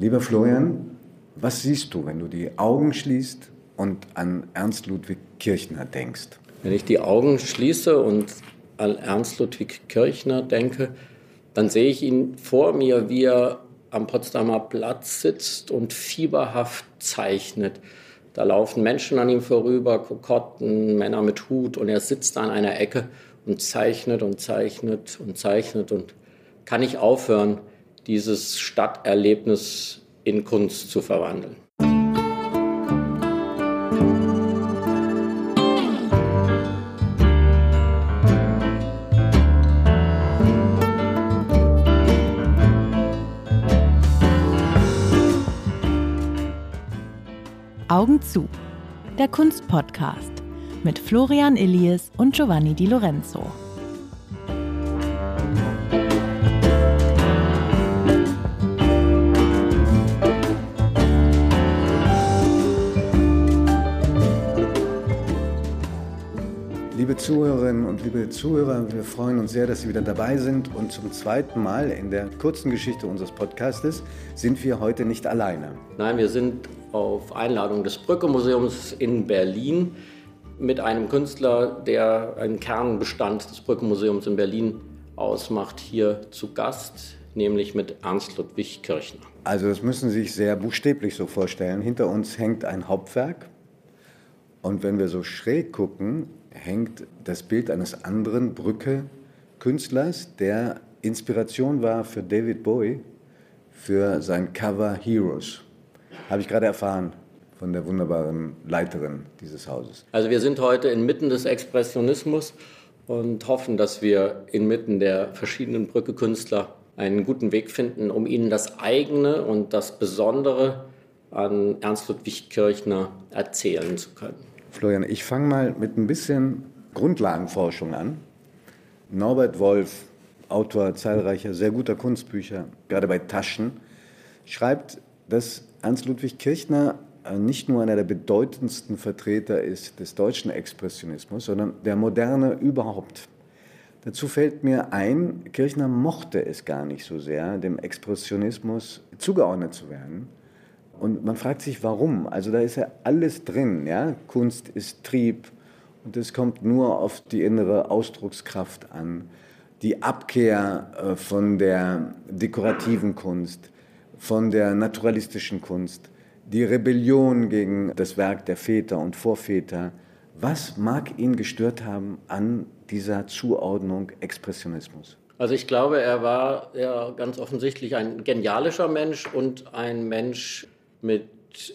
Lieber Florian, was siehst du, wenn du die Augen schließt und an Ernst Ludwig Kirchner denkst? Wenn ich die Augen schließe und an Ernst Ludwig Kirchner denke, dann sehe ich ihn vor mir, wie er am Potsdamer Platz sitzt und fieberhaft zeichnet. Da laufen Menschen an ihm vorüber, Kokotten, Männer mit Hut und er sitzt an einer Ecke und zeichnet und zeichnet und zeichnet und kann nicht aufhören, dieses Stadterlebnis in Kunst zu verwandeln. Augen zu. Der Kunstpodcast mit Florian Illies und Giovanni Di Lorenzo. Liebe Zuhörerinnen und liebe Zuhörer, wir freuen uns sehr, dass Sie wieder dabei sind. Und zum zweiten Mal in der kurzen Geschichte unseres Podcastes sind wir heute nicht alleine. Nein, wir sind auf Einladung des Brücke-Museums in Berlin mit einem Künstler, der einen Kernbestand des Brücke-Museums in Berlin ausmacht, hier zu Gast, nämlich mit Ernst Ludwig Kirchner. Also das müssen Sie sich sehr buchstäblich so vorstellen. Hinter uns hängt ein Hauptwerk und wenn wir so schräg gucken, hängt das Bild eines anderen Brücke-Künstlers, der Inspiration war für David Bowie für sein Cover Heroes. Habe ich gerade erfahren von der wunderbaren Leiterin dieses Hauses. Also wir sind heute inmitten des Expressionismus und hoffen, dass wir inmitten der verschiedenen Brücke-Künstler einen guten Weg finden, um ihnen das eigene und das Besondere an Ernst Ludwig Kirchner erzählen zu können. Florian, ich fange mal mit ein bisschen Grundlagenforschung an. Norbert Wolf, Autor zahlreicher sehr guter Kunstbücher, gerade bei Taschen, schreibt, dass Ernst Ludwig Kirchner äh, nicht nur einer der bedeutendsten Vertreter ist des deutschen Expressionismus, sondern der Moderne überhaupt. Dazu fällt mir ein, Kirchner mochte es gar nicht so sehr, dem Expressionismus zugeordnet zu werden. Und man fragt sich, warum. Also da ist ja alles drin. Ja? Kunst ist Trieb und es kommt nur auf die innere Ausdruckskraft an. Die Abkehr äh, von der dekorativen Kunst, von der naturalistischen Kunst, die Rebellion gegen das Werk der Väter und Vorväter. Was mag ihn gestört haben an dieser Zuordnung Expressionismus? Also ich glaube, er war ja ganz offensichtlich ein genialischer Mensch und ein Mensch mit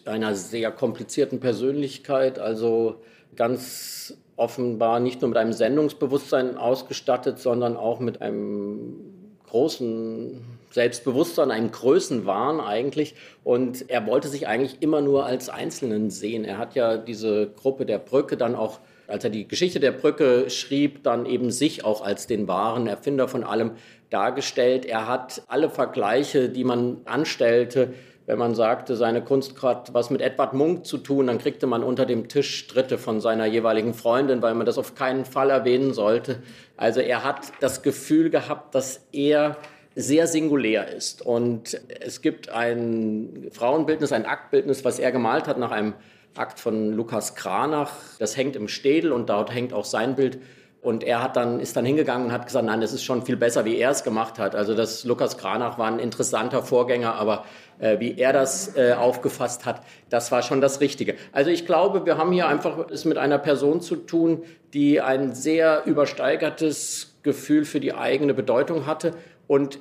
einer sehr komplizierten Persönlichkeit, also ganz offenbar nicht nur mit einem Sendungsbewusstsein ausgestattet, sondern auch mit einem großen Selbstbewusstsein, einem Größenwahn eigentlich. Und er wollte sich eigentlich immer nur als Einzelnen sehen. Er hat ja diese Gruppe der Brücke dann auch, als er die Geschichte der Brücke schrieb, dann eben sich auch als den wahren Erfinder von allem dargestellt. Er hat alle Vergleiche, die man anstellte, wenn man sagte, seine Kunst hat was mit Edward Munk zu tun, dann kriegte man unter dem Tisch Stritte von seiner jeweiligen Freundin, weil man das auf keinen Fall erwähnen sollte. Also er hat das Gefühl gehabt, dass er sehr singulär ist. Und es gibt ein Frauenbildnis, ein Aktbildnis, was er gemalt hat nach einem Akt von Lukas Kranach. Das hängt im Städel und dort hängt auch sein Bild. Und er hat dann, ist dann hingegangen und hat gesagt, nein, das ist schon viel besser, wie er es gemacht hat. Also das Lukas Kranach war ein interessanter Vorgänger, aber äh, wie er das äh, aufgefasst hat, das war schon das Richtige. Also ich glaube, wir haben hier einfach es mit einer Person zu tun, die ein sehr übersteigertes Gefühl für die eigene Bedeutung hatte und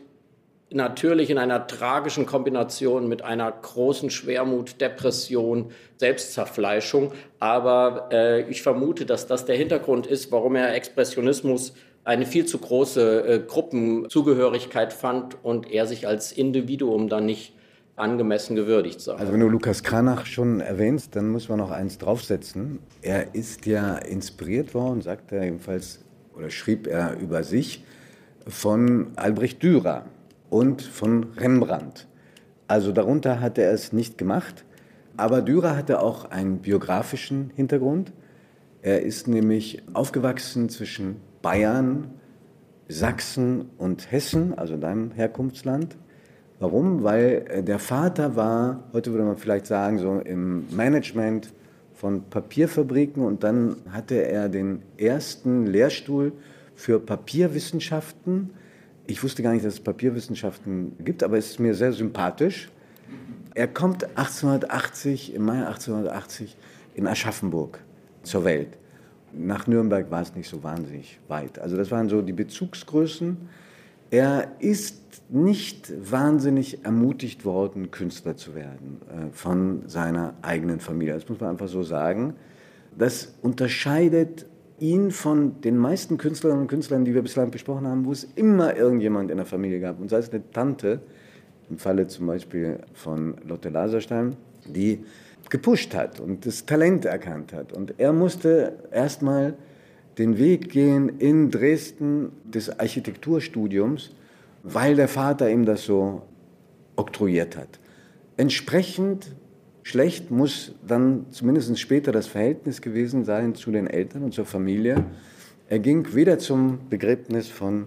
natürlich in einer tragischen Kombination mit einer großen Schwermut, Depression, Selbstzerfleischung. Aber äh, ich vermute, dass das der Hintergrund ist, warum er Expressionismus eine viel zu große äh, Gruppenzugehörigkeit fand und er sich als Individuum dann nicht angemessen gewürdigt sah. Also wenn du Lukas Kranach schon erwähnst, dann muss man noch eins draufsetzen. Er ist ja inspiriert worden, sagt er jedenfalls, oder schrieb er über sich, von Albrecht Dürer und von Rembrandt. Also darunter hat er es nicht gemacht, aber Dürer hatte auch einen biografischen Hintergrund. Er ist nämlich aufgewachsen zwischen Bayern, Sachsen und Hessen, also deinem Herkunftsland, Warum? Weil äh, der Vater war, heute würde man vielleicht sagen, so im Management von Papierfabriken und dann hatte er den ersten Lehrstuhl für Papierwissenschaften. Ich wusste gar nicht, dass es Papierwissenschaften gibt, aber es ist mir sehr sympathisch. Er kommt 1880, im Mai 1880 in Aschaffenburg zur Welt. Nach Nürnberg war es nicht so wahnsinnig weit. Also das waren so die Bezugsgrößen. Er ist nicht wahnsinnig ermutigt worden, Künstler zu werden äh, von seiner eigenen Familie. Das muss man einfach so sagen. Das unterscheidet ihn von den meisten Künstlerinnen und Künstlern, die wir bislang besprochen haben, wo es immer irgendjemand in der Familie gab. Und sei es eine Tante, im Falle zum Beispiel von Lotte Laserstein, die gepusht hat und das Talent erkannt hat. Und er musste erstmal den Weg gehen in Dresden des Architekturstudiums, weil der Vater ihm das so oktroyiert hat. Entsprechend schlecht muss dann zumindest später das Verhältnis gewesen sein zu den Eltern und zur Familie. Er ging weder zum Begräbnis von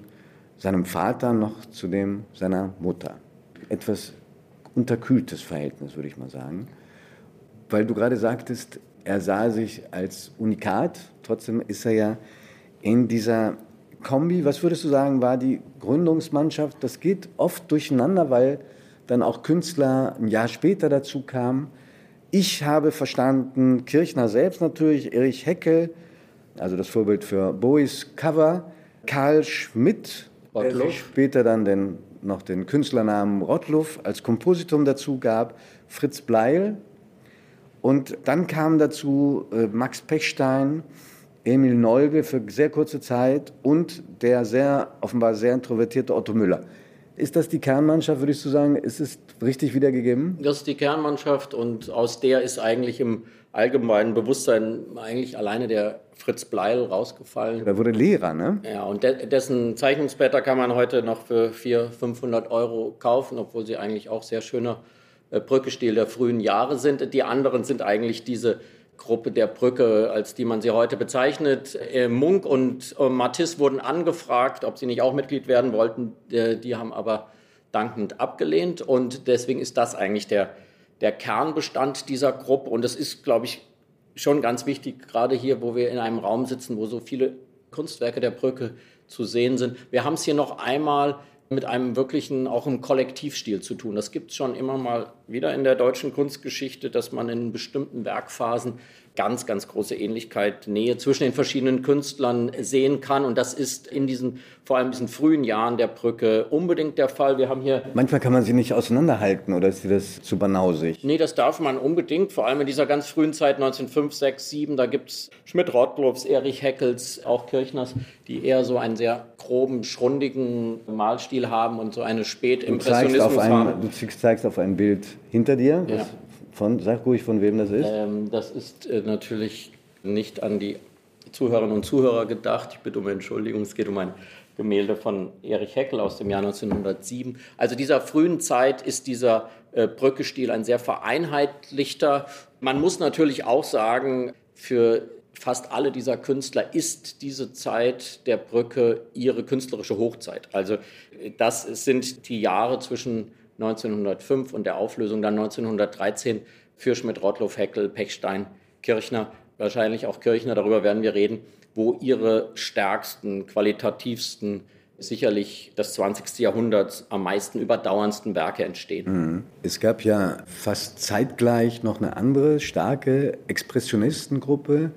seinem Vater noch zu dem seiner Mutter. Etwas unterkühltes Verhältnis, würde ich mal sagen. Weil du gerade sagtest, er sah sich als Unikat, trotzdem ist er ja in dieser Kombi, was würdest du sagen, war die Gründungsmannschaft? Das geht oft durcheinander, weil dann auch Künstler ein Jahr später dazu kamen. Ich habe verstanden, Kirchner selbst natürlich, Erich Heckel, also das Vorbild für Bowies Cover, Karl Schmidt, der sich später dann den, noch den Künstlernamen Rottluff als Kompositum dazu gab, Fritz Bleil. Und dann kam dazu äh, Max Pechstein, Emil Neugel für sehr kurze Zeit und der sehr, offenbar sehr introvertierte Otto Müller. Ist das die Kernmannschaft, würdest du sagen? Ist es richtig wiedergegeben? Das ist die Kernmannschaft und aus der ist eigentlich im allgemeinen Bewusstsein eigentlich alleine der Fritz Bleil rausgefallen. Der wurde Lehrer, ne? Ja, und de dessen Zeichnungsblätter kann man heute noch für 400, 500 Euro kaufen, obwohl sie eigentlich auch sehr schöner äh, Brückestil der frühen Jahre sind. Die anderen sind eigentlich diese Gruppe der Brücke, als die man sie heute bezeichnet. Äh, Munk und äh, Matisse wurden angefragt, ob sie nicht auch Mitglied werden wollten. Die haben aber dankend abgelehnt und deswegen ist das eigentlich der, der Kernbestand dieser Gruppe und das ist, glaube ich, schon ganz wichtig, gerade hier, wo wir in einem Raum sitzen, wo so viele Kunstwerke der Brücke zu sehen sind. Wir haben es hier noch einmal mit einem wirklichen, auch im Kollektivstil zu tun. Das gibt es schon immer mal wieder in der deutschen Kunstgeschichte, dass man in bestimmten Werkphasen ganz, ganz große Ähnlichkeit, Nähe zwischen den verschiedenen Künstlern sehen kann. Und das ist in diesen, vor allem diesen frühen Jahren der Brücke unbedingt der Fall. Wir haben hier. Manchmal kann man sie nicht auseinanderhalten oder ist dir das zu banausig? Nee, das darf man unbedingt. Vor allem in dieser ganz frühen Zeit, 1905, 6, 7, da gibt es Schmidt-Rottluffs, Erich Heckels, auch Kirchners, die eher so einen sehr groben, schrundigen Malstil haben und so eine Spätimpressionismus haben. Du zeigst auf ein Bild hinter dir. Ja. Von, sag ruhig, von wem das ist. Ähm, das ist äh, natürlich nicht an die Zuhörerinnen und Zuhörer gedacht. Ich bitte um Entschuldigung. Es geht um ein Gemälde von Erich Heckel aus dem Jahr 1907. Also dieser frühen Zeit ist dieser äh, Brückestil ein sehr vereinheitlichter. Man muss natürlich auch sagen, für fast alle dieser Künstler ist diese Zeit der Brücke ihre künstlerische Hochzeit. Also äh, das sind die Jahre zwischen 1905 und der Auflösung dann 1913 für Schmidt, Rottloff, Heckel, Pechstein, Kirchner, wahrscheinlich auch Kirchner, darüber werden wir reden, wo ihre stärksten, qualitativsten, sicherlich des 20. Jahrhunderts am meisten überdauerndsten Werke entstehen. Mhm. Es gab ja fast zeitgleich noch eine andere starke Expressionistengruppe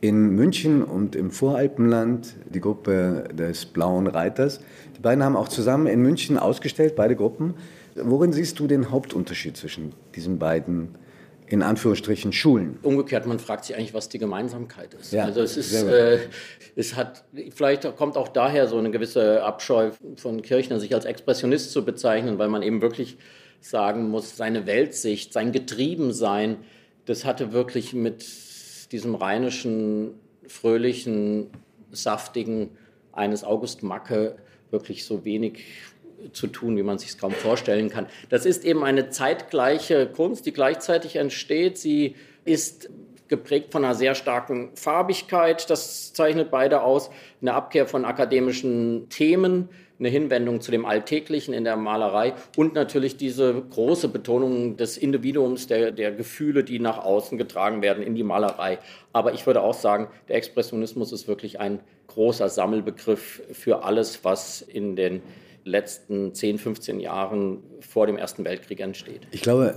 in München und im Voralpenland, die Gruppe des Blauen Reiters. Die beiden haben auch zusammen in München ausgestellt, beide Gruppen. Worin siehst du den Hauptunterschied zwischen diesen beiden in Anführungsstrichen Schulen. Umgekehrt, man fragt sich eigentlich, was die Gemeinsamkeit ist. Ja, also es ist, äh, es hat, vielleicht kommt auch daher so eine gewisse Abscheu von Kirchner, sich als Expressionist zu bezeichnen, weil man eben wirklich sagen muss, seine Weltsicht, sein Getriebensein, das hatte wirklich mit diesem rheinischen, fröhlichen, saftigen eines August Macke wirklich so wenig zu tun, wie man sich es kaum vorstellen kann. Das ist eben eine zeitgleiche Kunst, die gleichzeitig entsteht. Sie ist geprägt von einer sehr starken Farbigkeit. Das zeichnet beide aus. Eine Abkehr von akademischen Themen, eine Hinwendung zu dem Alltäglichen in der Malerei und natürlich diese große Betonung des Individuums, der, der Gefühle, die nach außen getragen werden in die Malerei. Aber ich würde auch sagen, der Expressionismus ist wirklich ein großer Sammelbegriff für alles, was in den letzten 10, 15 Jahren vor dem Ersten Weltkrieg entsteht. Ich glaube,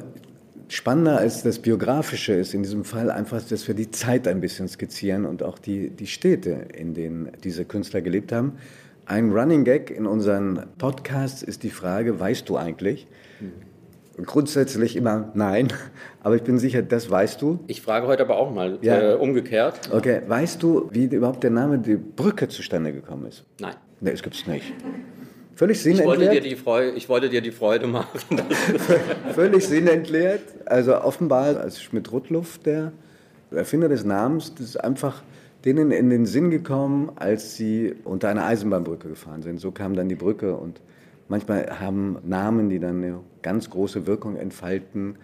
spannender als das Biografische ist in diesem Fall einfach, dass wir die Zeit ein bisschen skizzieren und auch die, die Städte, in denen diese Künstler gelebt haben. Ein Running Gag in unseren Podcasts ist die Frage, weißt du eigentlich? Mhm. Grundsätzlich immer nein, aber ich bin sicher, das weißt du. Ich frage heute aber auch mal ja. äh, umgekehrt. Okay, weißt du, wie überhaupt der Name die Brücke zustande gekommen ist? Nein. Nee, das gibt es nicht. Völlig sinnentleert. Ich wollte dir die Freude, ich wollte dir die Freude machen. Völlig sinnentleert. Also offenbar als Schmidt-Rudluff, der Erfinder des Namens, das ist einfach denen in den Sinn gekommen, als sie unter einer Eisenbahnbrücke gefahren sind. So kam dann die Brücke und manchmal haben Namen, die dann eine ganz große Wirkung entfalten,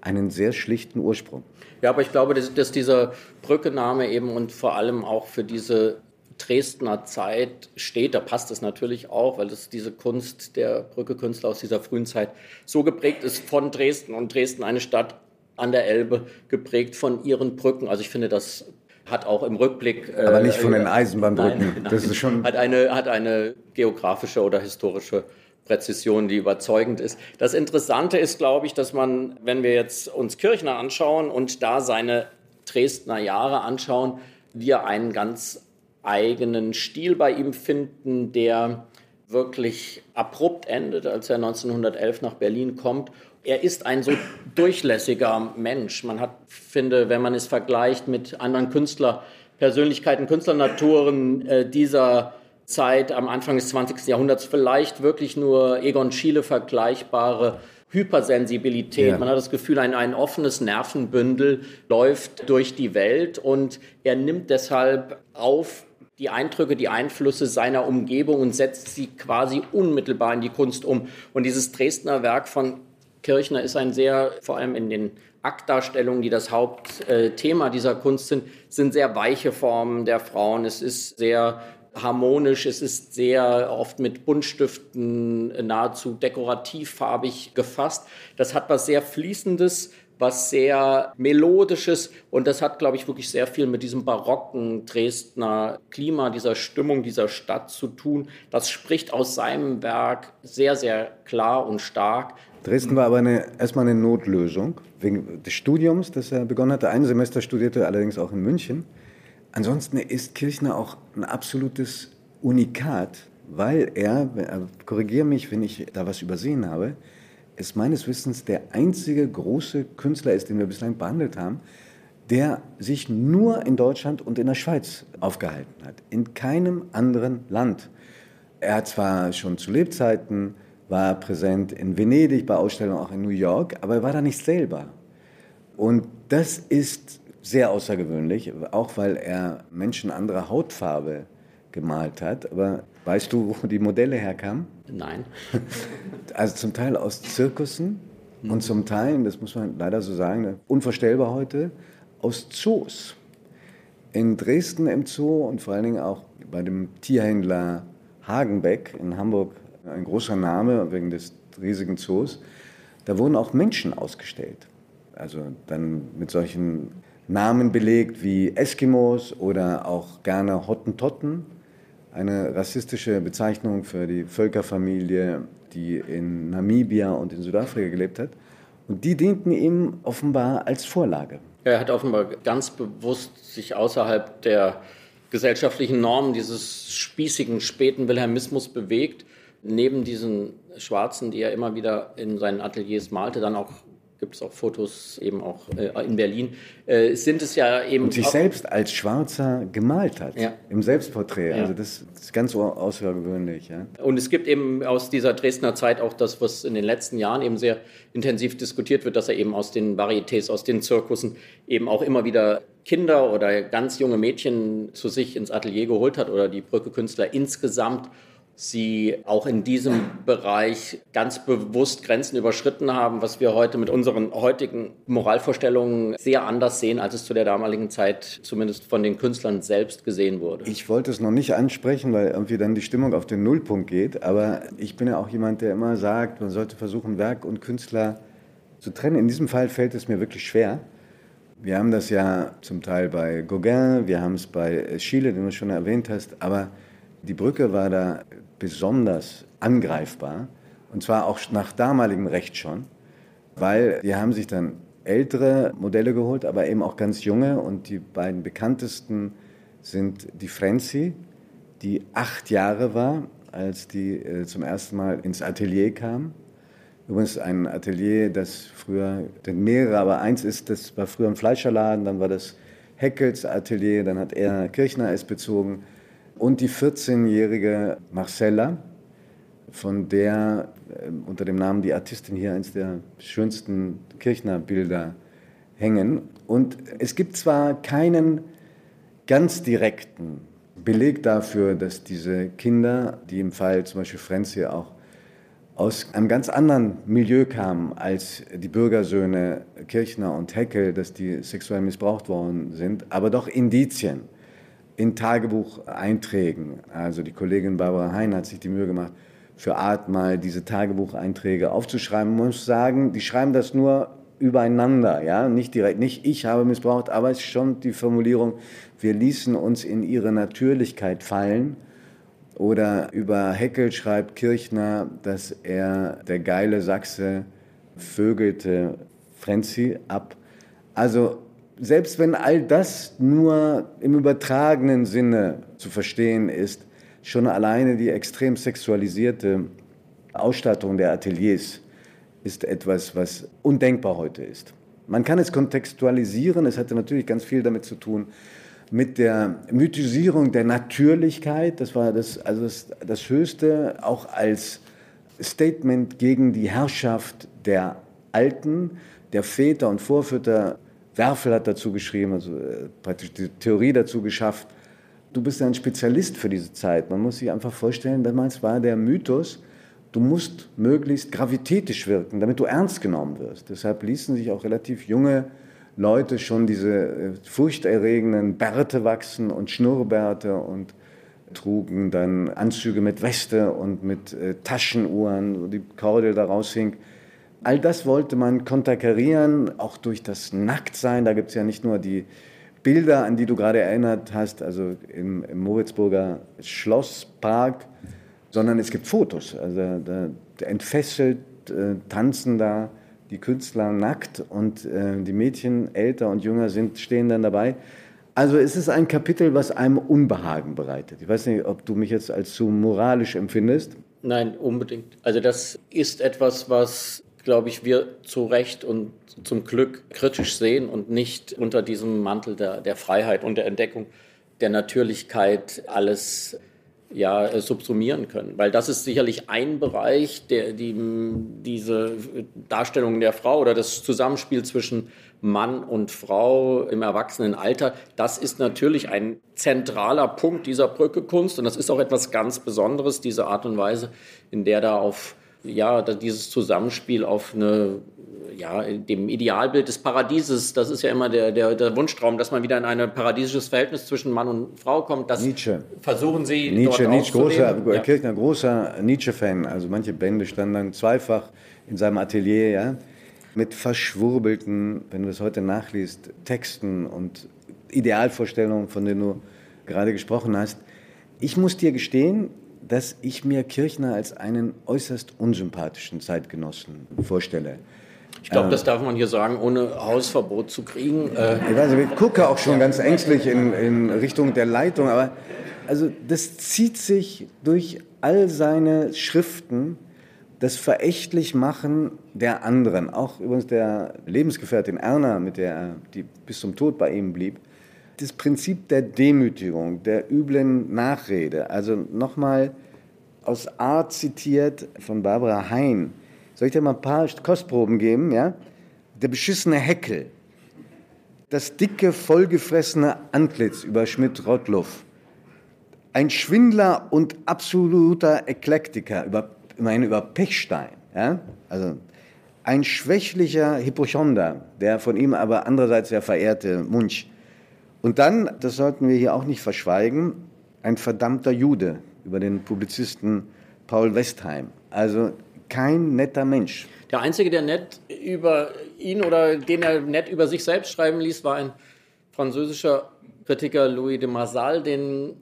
einen sehr schlichten Ursprung. Ja, aber ich glaube, dass, dass dieser Brückenname eben und vor allem auch für diese Dresdner Zeit steht, da passt es natürlich auch, weil es diese Kunst der Brückekünstler aus dieser frühen Zeit so geprägt ist von Dresden und Dresden eine Stadt an der Elbe geprägt von ihren Brücken. Also ich finde, das hat auch im Rückblick. Äh, Aber nicht von den Eisenbahnbrücken. Nein, nein, das ist schon. Hat eine, hat eine geografische oder historische Präzision, die überzeugend ist. Das Interessante ist, glaube ich, dass man, wenn wir jetzt uns Kirchner anschauen und da seine Dresdner Jahre anschauen, wir einen ganz eigenen Stil bei ihm finden, der wirklich abrupt endet, als er 1911 nach Berlin kommt. Er ist ein so durchlässiger Mensch. Man hat, finde, wenn man es vergleicht mit anderen Künstlerpersönlichkeiten, Künstlernaturen äh, dieser Zeit am Anfang des 20. Jahrhunderts vielleicht wirklich nur Egon Schiele vergleichbare Hypersensibilität. Ja. Man hat das Gefühl, ein, ein offenes Nervenbündel läuft durch die Welt und er nimmt deshalb auf die Eindrücke, die Einflüsse seiner Umgebung und setzt sie quasi unmittelbar in die Kunst um. Und dieses Dresdner Werk von Kirchner ist ein sehr, vor allem in den Aktdarstellungen, die das Hauptthema dieser Kunst sind, sind sehr weiche Formen der Frauen. Es ist sehr harmonisch, es ist sehr oft mit Buntstiften nahezu dekorativfarbig gefasst. Das hat was sehr Fließendes, was sehr melodisches und das hat, glaube ich, wirklich sehr viel mit diesem barocken Dresdner Klima, dieser Stimmung dieser Stadt zu tun. Das spricht aus seinem Werk sehr, sehr klar und stark. Dresden war aber eine, erstmal eine Notlösung wegen des Studiums, das er begonnen hatte. Ein Semester studierte allerdings auch in München. Ansonsten ist Kirchner auch ein absolutes Unikat, weil er, korrigiere mich, wenn ich da was übersehen habe, es meines Wissens der einzige große Künstler ist, den wir bislang behandelt haben, der sich nur in Deutschland und in der Schweiz aufgehalten hat. In keinem anderen Land. Er hat zwar schon zu Lebzeiten, war präsent in Venedig, bei Ausstellungen auch in New York, aber er war da nicht selber. Und das ist sehr außergewöhnlich, auch weil er Menschen anderer Hautfarbe gemalt hat. Aber weißt du, wo die Modelle herkamen? Nein. Also zum Teil aus Zirkussen mhm. und zum Teil, das muss man leider so sagen, unvorstellbar heute, aus Zoos. In Dresden im Zoo und vor allen Dingen auch bei dem Tierhändler Hagenbeck in Hamburg, ein großer Name wegen des riesigen Zoos, da wurden auch Menschen ausgestellt. Also dann mit solchen Namen belegt wie Eskimos oder auch gerne Hottentotten, eine rassistische Bezeichnung für die Völkerfamilie, die in Namibia und in Südafrika gelebt hat. Und die dienten ihm offenbar als Vorlage. Er hat offenbar ganz bewusst sich außerhalb der gesellschaftlichen Normen dieses spießigen späten Wilhelmismus bewegt. Neben diesen Schwarzen, die er immer wieder in seinen Ateliers malte, dann auch gibt es auch Fotos eben auch äh, in Berlin, äh, sind es ja eben... Und sich selbst als Schwarzer gemalt hat, ja. im Selbstporträt. Ja. Also das ist ganz außergewöhnlich. Ja. Und es gibt eben aus dieser Dresdner Zeit auch das, was in den letzten Jahren eben sehr intensiv diskutiert wird, dass er eben aus den Varietés, aus den Zirkussen eben auch immer wieder Kinder oder ganz junge Mädchen zu sich ins Atelier geholt hat oder die Brückekünstler insgesamt sie auch in diesem Bereich ganz bewusst Grenzen überschritten haben, was wir heute mit unseren heutigen Moralvorstellungen sehr anders sehen, als es zu der damaligen Zeit zumindest von den Künstlern selbst gesehen wurde. Ich wollte es noch nicht ansprechen, weil irgendwie dann die Stimmung auf den Nullpunkt geht, aber ich bin ja auch jemand, der immer sagt, man sollte versuchen, Werk und Künstler zu trennen. In diesem Fall fällt es mir wirklich schwer. Wir haben das ja zum Teil bei Gauguin, wir haben es bei Schiele, den du schon erwähnt hast, aber die Brücke war da besonders angreifbar. Und zwar auch nach damaligem Recht schon, weil die haben sich dann ältere Modelle geholt, aber eben auch ganz junge. Und die beiden bekanntesten sind die Frenzy, die acht Jahre war, als die äh, zum ersten Mal ins Atelier kam. Übrigens ein Atelier, das früher, denn mehrere, aber eins ist, das war früher ein Fleischerladen, dann war das Heckels Atelier, dann hat er Kirchner es bezogen und die 14-jährige Marcella, von der äh, unter dem Namen die Artistin hier eines der schönsten Kirchner-Bilder hängen. Und es gibt zwar keinen ganz direkten Beleg dafür, dass diese Kinder, die im Fall zum Beispiel Frenz auch aus einem ganz anderen Milieu kamen als die Bürgersöhne Kirchner und Heckel, dass die sexuell missbraucht worden sind, aber doch Indizien in Tagebucheinträgen. Also die Kollegin Barbara Hein hat sich die Mühe gemacht, für Art mal diese Tagebucheinträge aufzuschreiben. Man muss sagen, die schreiben das nur übereinander, ja, nicht direkt, nicht ich habe missbraucht, aber es ist schon die Formulierung, wir ließen uns in ihre Natürlichkeit fallen. Oder über Heckel schreibt Kirchner, dass er der geile Sachse vögelte Frenzy ab. Also selbst wenn all das nur im übertragenen Sinne zu verstehen ist, schon alleine die extrem sexualisierte Ausstattung der Ateliers ist etwas, was undenkbar heute ist. Man kann es kontextualisieren, es hatte natürlich ganz viel damit zu tun, mit der Mythisierung der Natürlichkeit. Das war das, also das, das Höchste, auch als Statement gegen die Herrschaft der Alten, der Väter und Vorväter Werfel hat dazu geschrieben, also äh, praktisch die Theorie dazu geschafft. Du bist ein Spezialist für diese Zeit. Man muss sich einfach vorstellen, damals war der Mythos, du musst möglichst gravitätisch wirken, damit du ernst genommen wirst. Deshalb ließen sich auch relativ junge Leute schon diese äh, furchterregenden Bärte wachsen und Schnurrbärte und trugen dann Anzüge mit Weste und mit äh, Taschenuhren, wo die Kordel da raushing. All das wollte man konterkarieren, auch durch das Nacktsein. Da gibt es ja nicht nur die Bilder, an die du gerade erinnert hast, also im, im Moritzburger Schlosspark, sondern es gibt Fotos. Also da, da entfesselt äh, tanzen da die Künstler nackt und äh, die Mädchen älter und jünger sind, stehen dann dabei. Also es ist ein Kapitel, was einem Unbehagen bereitet. Ich weiß nicht, ob du mich jetzt als zu moralisch empfindest. Nein, unbedingt. Also das ist etwas, was glaube ich, wir zu Recht und zum Glück kritisch sehen und nicht unter diesem Mantel der, der Freiheit und der Entdeckung der Natürlichkeit alles ja, subsumieren können. Weil das ist sicherlich ein Bereich, der die, diese Darstellung der Frau oder das Zusammenspiel zwischen Mann und Frau im Erwachsenenalter, das ist natürlich ein zentraler Punkt dieser Brückekunst und das ist auch etwas ganz Besonderes, diese Art und Weise, in der da auf ja, dieses Zusammenspiel auf eine, ja, dem Idealbild des Paradieses, das ist ja immer der, der, der Wunschtraum, dass man wieder in ein paradiesisches Verhältnis zwischen Mann und Frau kommt. Das Nietzsche. versuchen Sie Nietzsche, dort Nietzsche großer, ja. Kirchner, großer Nietzsche-Fan. Also manche Bände standen dann zweifach in seinem Atelier, ja, mit verschwurbelten, wenn du es heute nachliest, Texten und Idealvorstellungen, von denen du gerade gesprochen hast. Ich muss dir gestehen, dass ich mir Kirchner als einen äußerst unsympathischen Zeitgenossen vorstelle. Ich glaube, das darf man hier sagen, ohne Hausverbot zu kriegen. Äh ich, weiß, ich gucke auch schon ganz ängstlich in, in Richtung der Leitung, aber also das zieht sich durch all seine Schriften, das verächtlich machen der anderen, auch übrigens der Lebensgefährtin Erna, mit der er die bis zum Tod bei ihm blieb, das Prinzip der Demütigung, der üblen Nachrede. Also nochmal aus Art zitiert von Barbara Hein. Soll ich dir mal ein paar Kostproben geben? Ja? Der beschissene Heckel. Das dicke, vollgefressene Antlitz über Schmidt-Rottluff. ein Schwindler und absoluter Eklektiker, über, meine über Pechstein. Ja? Also ein schwächlicher Hypochonder, der von ihm aber andererseits sehr verehrte Munch. Und dann, das sollten wir hier auch nicht verschweigen, ein verdammter Jude über den Publizisten Paul Westheim. Also kein netter Mensch. Der Einzige, der nett über ihn oder den er nett über sich selbst schreiben ließ, war ein französischer Kritiker Louis de Marsal, den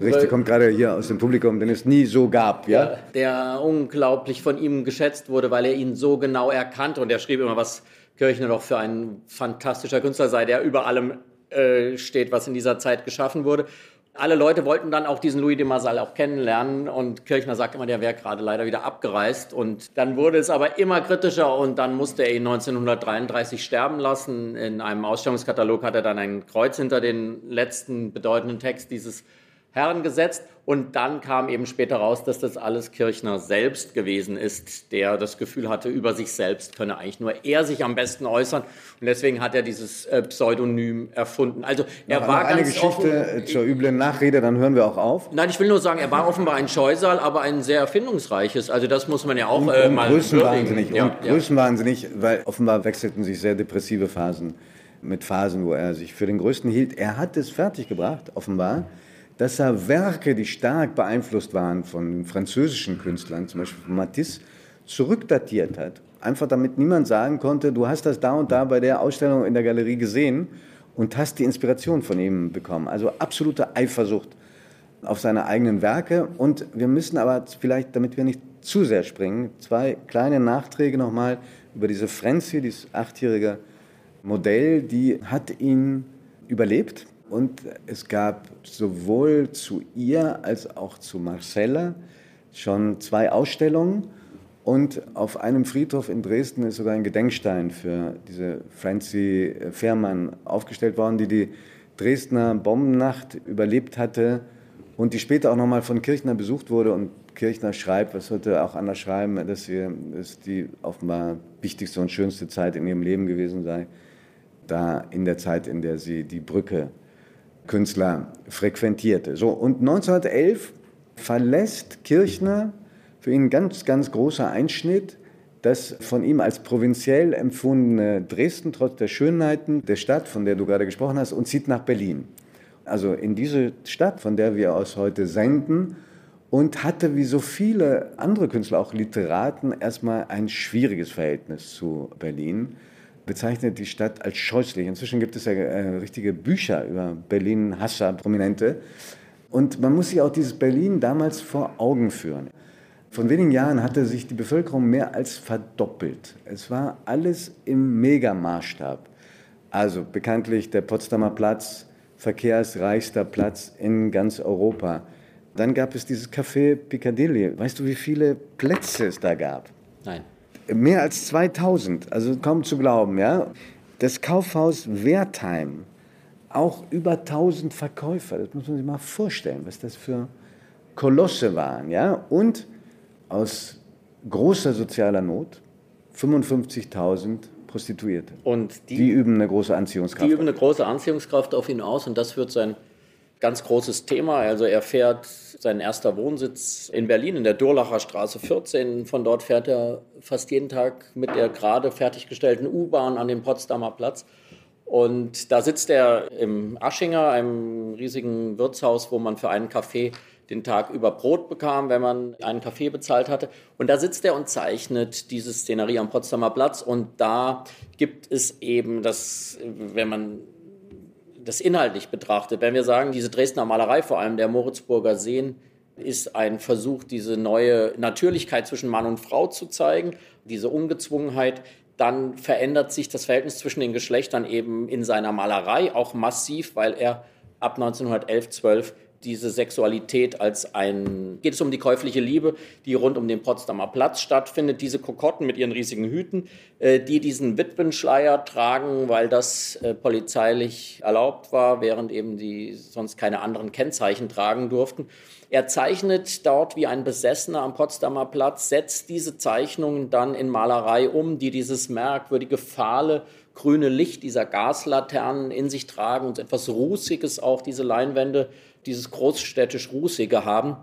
Richtig, kommt gerade hier aus dem Publikum, den es nie so gab, ja? Der unglaublich von ihm geschätzt wurde, weil er ihn so genau erkannte und er schrieb immer, was Kirchner doch für ein fantastischer Künstler sei, der über allem äh, steht, was in dieser Zeit geschaffen wurde alle Leute wollten dann auch diesen Louis de Marsal auch kennenlernen und Kirchner sagt immer, der wäre gerade leider wieder abgereist und dann wurde es aber immer kritischer und dann musste er ihn 1933 sterben lassen. In einem Ausstellungskatalog hat er dann ein Kreuz hinter den letzten bedeutenden Text dieses Herren gesetzt. Und dann kam eben später raus, dass das alles Kirchner selbst gewesen ist, der das Gefühl hatte, über sich selbst könne eigentlich nur er sich am besten äußern. Und deswegen hat er dieses äh, Pseudonym erfunden. Also er Noch war eine ganz Geschichte offen, zur üblen Nachrede, dann hören wir auch auf. Nein, ich will nur sagen, er war offenbar ein Scheusal, aber ein sehr erfindungsreiches. Also das muss man ja auch Und, äh, mal größenwahnsinnig, würdigen. und größenwahnsinnig, weil offenbar wechselten sich sehr depressive Phasen mit Phasen, wo er sich für den Größten hielt. Er hat es fertiggebracht, offenbar, dass er Werke, die stark beeinflusst waren von französischen Künstlern, zum Beispiel von Matisse, zurückdatiert hat. Einfach damit niemand sagen konnte, du hast das da und da bei der Ausstellung in der Galerie gesehen und hast die Inspiration von ihm bekommen. Also absolute Eifersucht auf seine eigenen Werke. Und wir müssen aber vielleicht, damit wir nicht zu sehr springen, zwei kleine Nachträge nochmal über diese Frenzy, dieses achtjährige Modell, die hat ihn überlebt. Und es gab sowohl zu ihr als auch zu Marcella schon zwei Ausstellungen. Und auf einem Friedhof in Dresden ist sogar ein Gedenkstein für diese Francie Fehrmann aufgestellt worden, die die Dresdner Bombennacht überlebt hatte und die später auch nochmal von Kirchner besucht wurde. Und Kirchner schreibt, was sollte auch anders schreiben, dass sie dass die offenbar wichtigste und schönste Zeit in ihrem Leben gewesen sei, da in der Zeit, in der sie die Brücke Künstler frequentierte. So, und 1911 verlässt Kirchner für ihn ein ganz, ganz großer Einschnitt, das von ihm als provinziell empfundene Dresden, trotz der Schönheiten der Stadt, von der du gerade gesprochen hast, und zieht nach Berlin. Also in diese Stadt, von der wir aus heute senden, und hatte wie so viele andere Künstler, auch Literaten, erstmal ein schwieriges Verhältnis zu Berlin bezeichnet die Stadt als scheußlich. Inzwischen gibt es ja äh, richtige Bücher über Berlin-Hasser, Prominente. Und man muss sich auch dieses Berlin damals vor Augen führen. Von wenigen Jahren hatte sich die Bevölkerung mehr als verdoppelt. Es war alles im Megamaßstab. Also bekanntlich der Potsdamer Platz, verkehrsreichster Platz in ganz Europa. Dann gab es dieses Café Piccadilly. Weißt du, wie viele Plätze es da gab? Nein. Mehr als 2000, also kaum zu glauben, ja. Das Kaufhaus Wertheim, auch über 1000 Verkäufer, das muss man sich mal vorstellen, was das für Kolosse waren, ja. Und aus großer sozialer Not 55.000 Prostituierte. Und die, die, üben eine große Anziehungskraft. Die üben eine große Anziehungskraft auf ihn aus und das wird sein ganz großes Thema. Also er fährt seinen erster Wohnsitz in Berlin in der Durlacher Straße 14. Von dort fährt er fast jeden Tag mit der gerade fertiggestellten U-Bahn an den Potsdamer Platz. Und da sitzt er im Aschinger, einem riesigen Wirtshaus, wo man für einen Kaffee den Tag über Brot bekam, wenn man einen Kaffee bezahlt hatte. Und da sitzt er und zeichnet diese Szenerie am Potsdamer Platz. Und da gibt es eben das, wenn man das inhaltlich betrachtet, wenn wir sagen, diese Dresdner Malerei, vor allem der Moritzburger Seen, ist ein Versuch, diese neue Natürlichkeit zwischen Mann und Frau zu zeigen, diese Ungezwungenheit, dann verändert sich das Verhältnis zwischen den Geschlechtern eben in seiner Malerei auch massiv, weil er ab 1911, 12 diese Sexualität als ein, geht es um die käufliche Liebe, die rund um den Potsdamer Platz stattfindet. Diese Kokotten mit ihren riesigen Hüten, äh, die diesen Witwenschleier tragen, weil das äh, polizeilich erlaubt war, während eben die sonst keine anderen Kennzeichen tragen durften. er zeichnet dort wie ein Besessener am Potsdamer Platz, setzt diese Zeichnungen dann in Malerei um, die dieses merkwürdige, fahle, grüne Licht dieser Gaslaternen in sich tragen und etwas Rußiges auch diese Leinwände, dieses großstädtisch Rußige haben.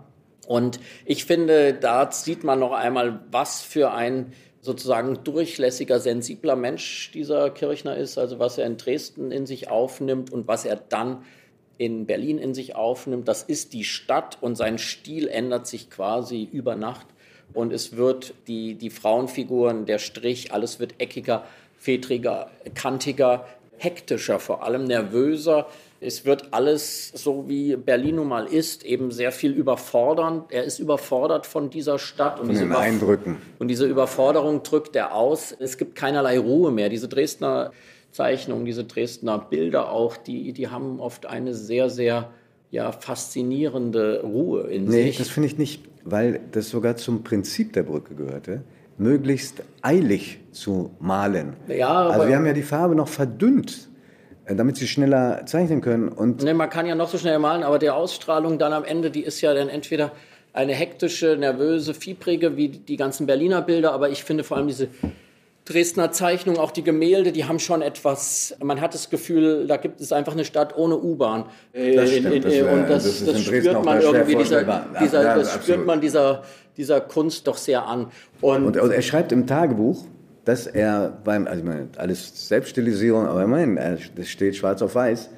Und ich finde, da sieht man noch einmal, was für ein sozusagen durchlässiger, sensibler Mensch dieser Kirchner ist, also was er in Dresden in sich aufnimmt und was er dann in Berlin in sich aufnimmt. Das ist die Stadt und sein Stil ändert sich quasi über Nacht. Und es wird die, die Frauenfiguren, der Strich, alles wird eckiger, fedriger, kantiger, hektischer, vor allem nervöser. Es wird alles so wie Berlin nun mal ist, eben sehr viel überfordernd. Er ist überfordert von dieser Stadt. Und von den Eindrücken. Und diese Überforderung drückt er aus. Es gibt keinerlei Ruhe mehr. Diese Dresdner Zeichnungen, diese Dresdner Bilder auch, die, die haben oft eine sehr, sehr ja, faszinierende Ruhe in nee, sich. Nee, das finde ich nicht, weil das sogar zum Prinzip der Brücke gehörte möglichst eilig zu malen. Ja, also wir haben ja die Farbe noch verdünnt, damit sie schneller zeichnen können. Und ne, man kann ja noch so schnell malen, aber die Ausstrahlung dann am Ende, die ist ja dann entweder eine hektische, nervöse, fiebrige, wie die ganzen Berliner Bilder, aber ich finde vor allem diese Dresdner Zeichnung, auch die Gemälde, die haben schon etwas, man hat das Gefühl, da gibt es einfach eine Stadt ohne U-Bahn. Das stimmt, in, in, das, und das, das, das spürt man irgendwie, dieser, dieser, ja, das spürt man dieser, dieser Kunst doch sehr an. Und, und, und er schreibt im Tagebuch, dass er beim, also ich meine, alles Selbststilisierung, aber ich meine, das steht schwarz auf weiß,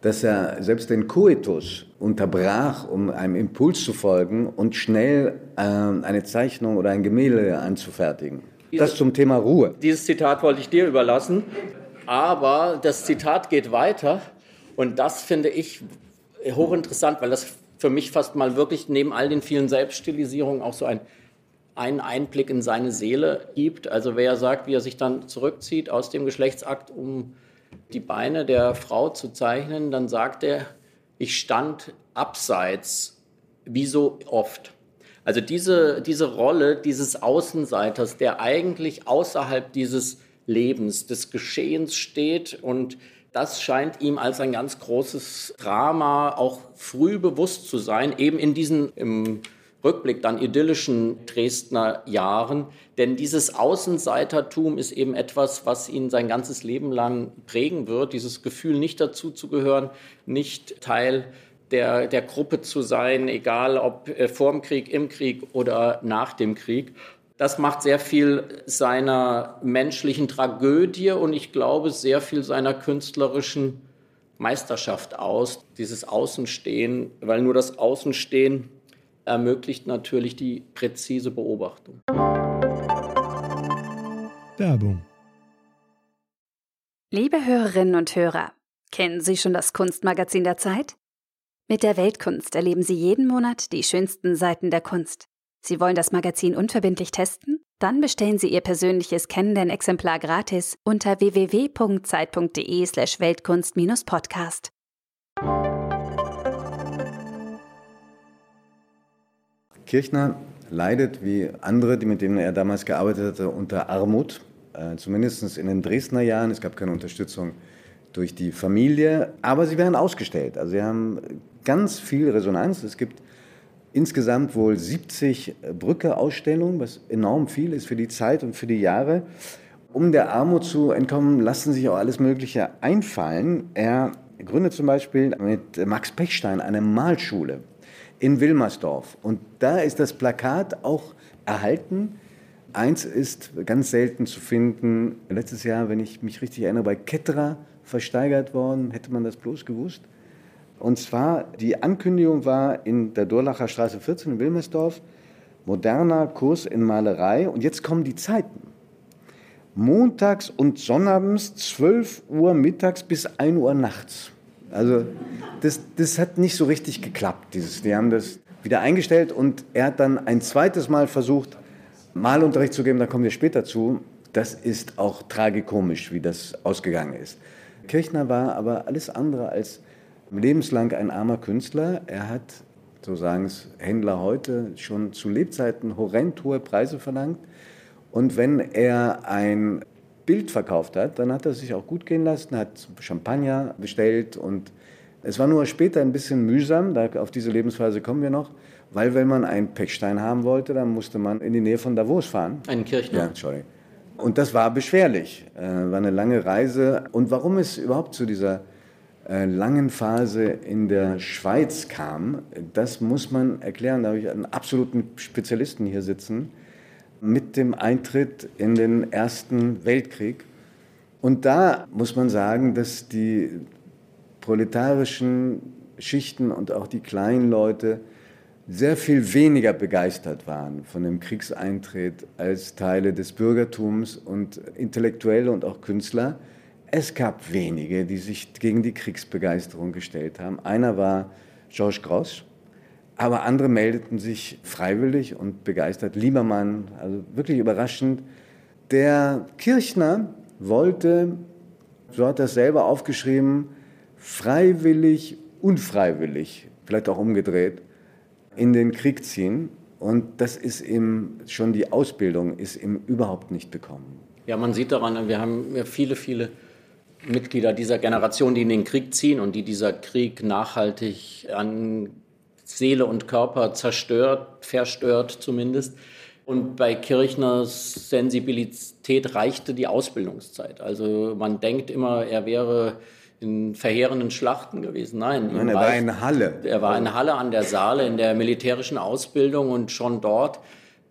dass er selbst den Koitus unterbrach, um einem Impuls zu folgen und schnell äh, eine Zeichnung oder ein Gemälde anzufertigen. Das zum Thema Ruhe. Dieses Zitat wollte ich dir überlassen, aber das Zitat geht weiter und das finde ich hochinteressant, weil das für mich fast mal wirklich neben all den vielen Selbststilisierungen auch so ein, einen Einblick in seine Seele gibt. Also wer sagt, wie er sich dann zurückzieht aus dem Geschlechtsakt, um die Beine der Frau zu zeichnen, dann sagt er, ich stand abseits, wie so oft. Also diese, diese Rolle dieses Außenseiters, der eigentlich außerhalb dieses Lebens, des Geschehens steht und das scheint ihm als ein ganz großes Drama auch früh bewusst zu sein, eben in diesen im Rückblick dann idyllischen Dresdner Jahren. Denn dieses Außenseitertum ist eben etwas, was ihn sein ganzes Leben lang prägen wird. Dieses Gefühl, nicht dazu zu gehören, nicht Teil der, der Gruppe zu sein, egal ob äh, vor dem Krieg, im Krieg oder nach dem Krieg. Das macht sehr viel seiner menschlichen Tragödie und ich glaube sehr viel seiner künstlerischen Meisterschaft aus, dieses Außenstehen, weil nur das Außenstehen ermöglicht natürlich die präzise Beobachtung. Werbung. Liebe Hörerinnen und Hörer, kennen Sie schon das Kunstmagazin der Zeit? Mit der Weltkunst erleben Sie jeden Monat die schönsten Seiten der Kunst. Sie wollen das Magazin unverbindlich testen? Dann bestellen Sie Ihr persönliches Kennenden-Exemplar gratis unter www.zeit.de/slash Kirchner leidet wie andere, die mit denen er damals gearbeitet hatte, unter Armut. Äh, zumindest in den Dresdner Jahren. Es gab keine Unterstützung durch die Familie, aber sie werden ausgestellt. Also sie haben ganz viel Resonanz. Es gibt insgesamt wohl 70 Brücke-Ausstellungen, was enorm viel ist für die Zeit und für die Jahre. Um der Armut zu entkommen, lassen sich auch alles Mögliche einfallen. Er gründet zum Beispiel mit Max Pechstein eine Malschule in Wilmersdorf. Und da ist das Plakat auch erhalten. Eins ist ganz selten zu finden. Letztes Jahr, wenn ich mich richtig erinnere, bei Ketterer versteigert worden. Hätte man das bloß gewusst? Und zwar, die Ankündigung war in der Durlacher Straße 14 in Wilmersdorf, moderner Kurs in Malerei. Und jetzt kommen die Zeiten. Montags und Sonnabends 12 Uhr mittags bis 1 Uhr nachts. Also das, das hat nicht so richtig geklappt. Dieses, die haben das wieder eingestellt und er hat dann ein zweites Mal versucht, Malunterricht zu geben, da kommen wir später zu. Das ist auch tragikomisch, wie das ausgegangen ist. Kirchner war aber alles andere als lebenslang ein armer Künstler. Er hat, so sagen es Händler heute, schon zu Lebzeiten horrend hohe Preise verlangt. Und wenn er ein Bild verkauft hat, dann hat er sich auch gut gehen lassen, hat Champagner bestellt und es war nur später ein bisschen mühsam, da, auf diese Lebensweise kommen wir noch. weil wenn man einen Pechstein haben wollte, dann musste man in die Nähe von Davos fahren. Einen Kirchner. Ja, sorry. Und das war beschwerlich, äh, war eine lange Reise. Und warum es überhaupt zu dieser äh, langen Phase in der Schweiz kam, das muss man erklären. Da habe ich einen absoluten Spezialisten hier sitzen mit dem Eintritt in den Ersten Weltkrieg. Und da muss man sagen, dass die proletarischen Schichten und auch die kleinen Leute sehr viel weniger begeistert waren von dem Kriegseintritt als Teile des Bürgertums und Intellektuelle und auch Künstler. Es gab wenige, die sich gegen die Kriegsbegeisterung gestellt haben. Einer war Georges Grosch, aber andere meldeten sich freiwillig und begeistert. Liebermann, also wirklich überraschend. Der Kirchner wollte, so hat er es selber aufgeschrieben, freiwillig, unfreiwillig, vielleicht auch umgedreht, in den Krieg ziehen. Und das ist ihm, schon die Ausbildung ist ihm überhaupt nicht bekommen. Ja, man sieht daran, wir haben viele, viele Mitglieder dieser Generation, die in den Krieg ziehen und die dieser Krieg nachhaltig an Seele und Körper zerstört, verstört zumindest. Und bei Kirchners Sensibilität reichte die Ausbildungszeit. Also man denkt immer, er wäre in verheerenden Schlachten gewesen. Nein, Nein er war in Halle. Er war in Halle an der Saale in der militärischen Ausbildung und schon dort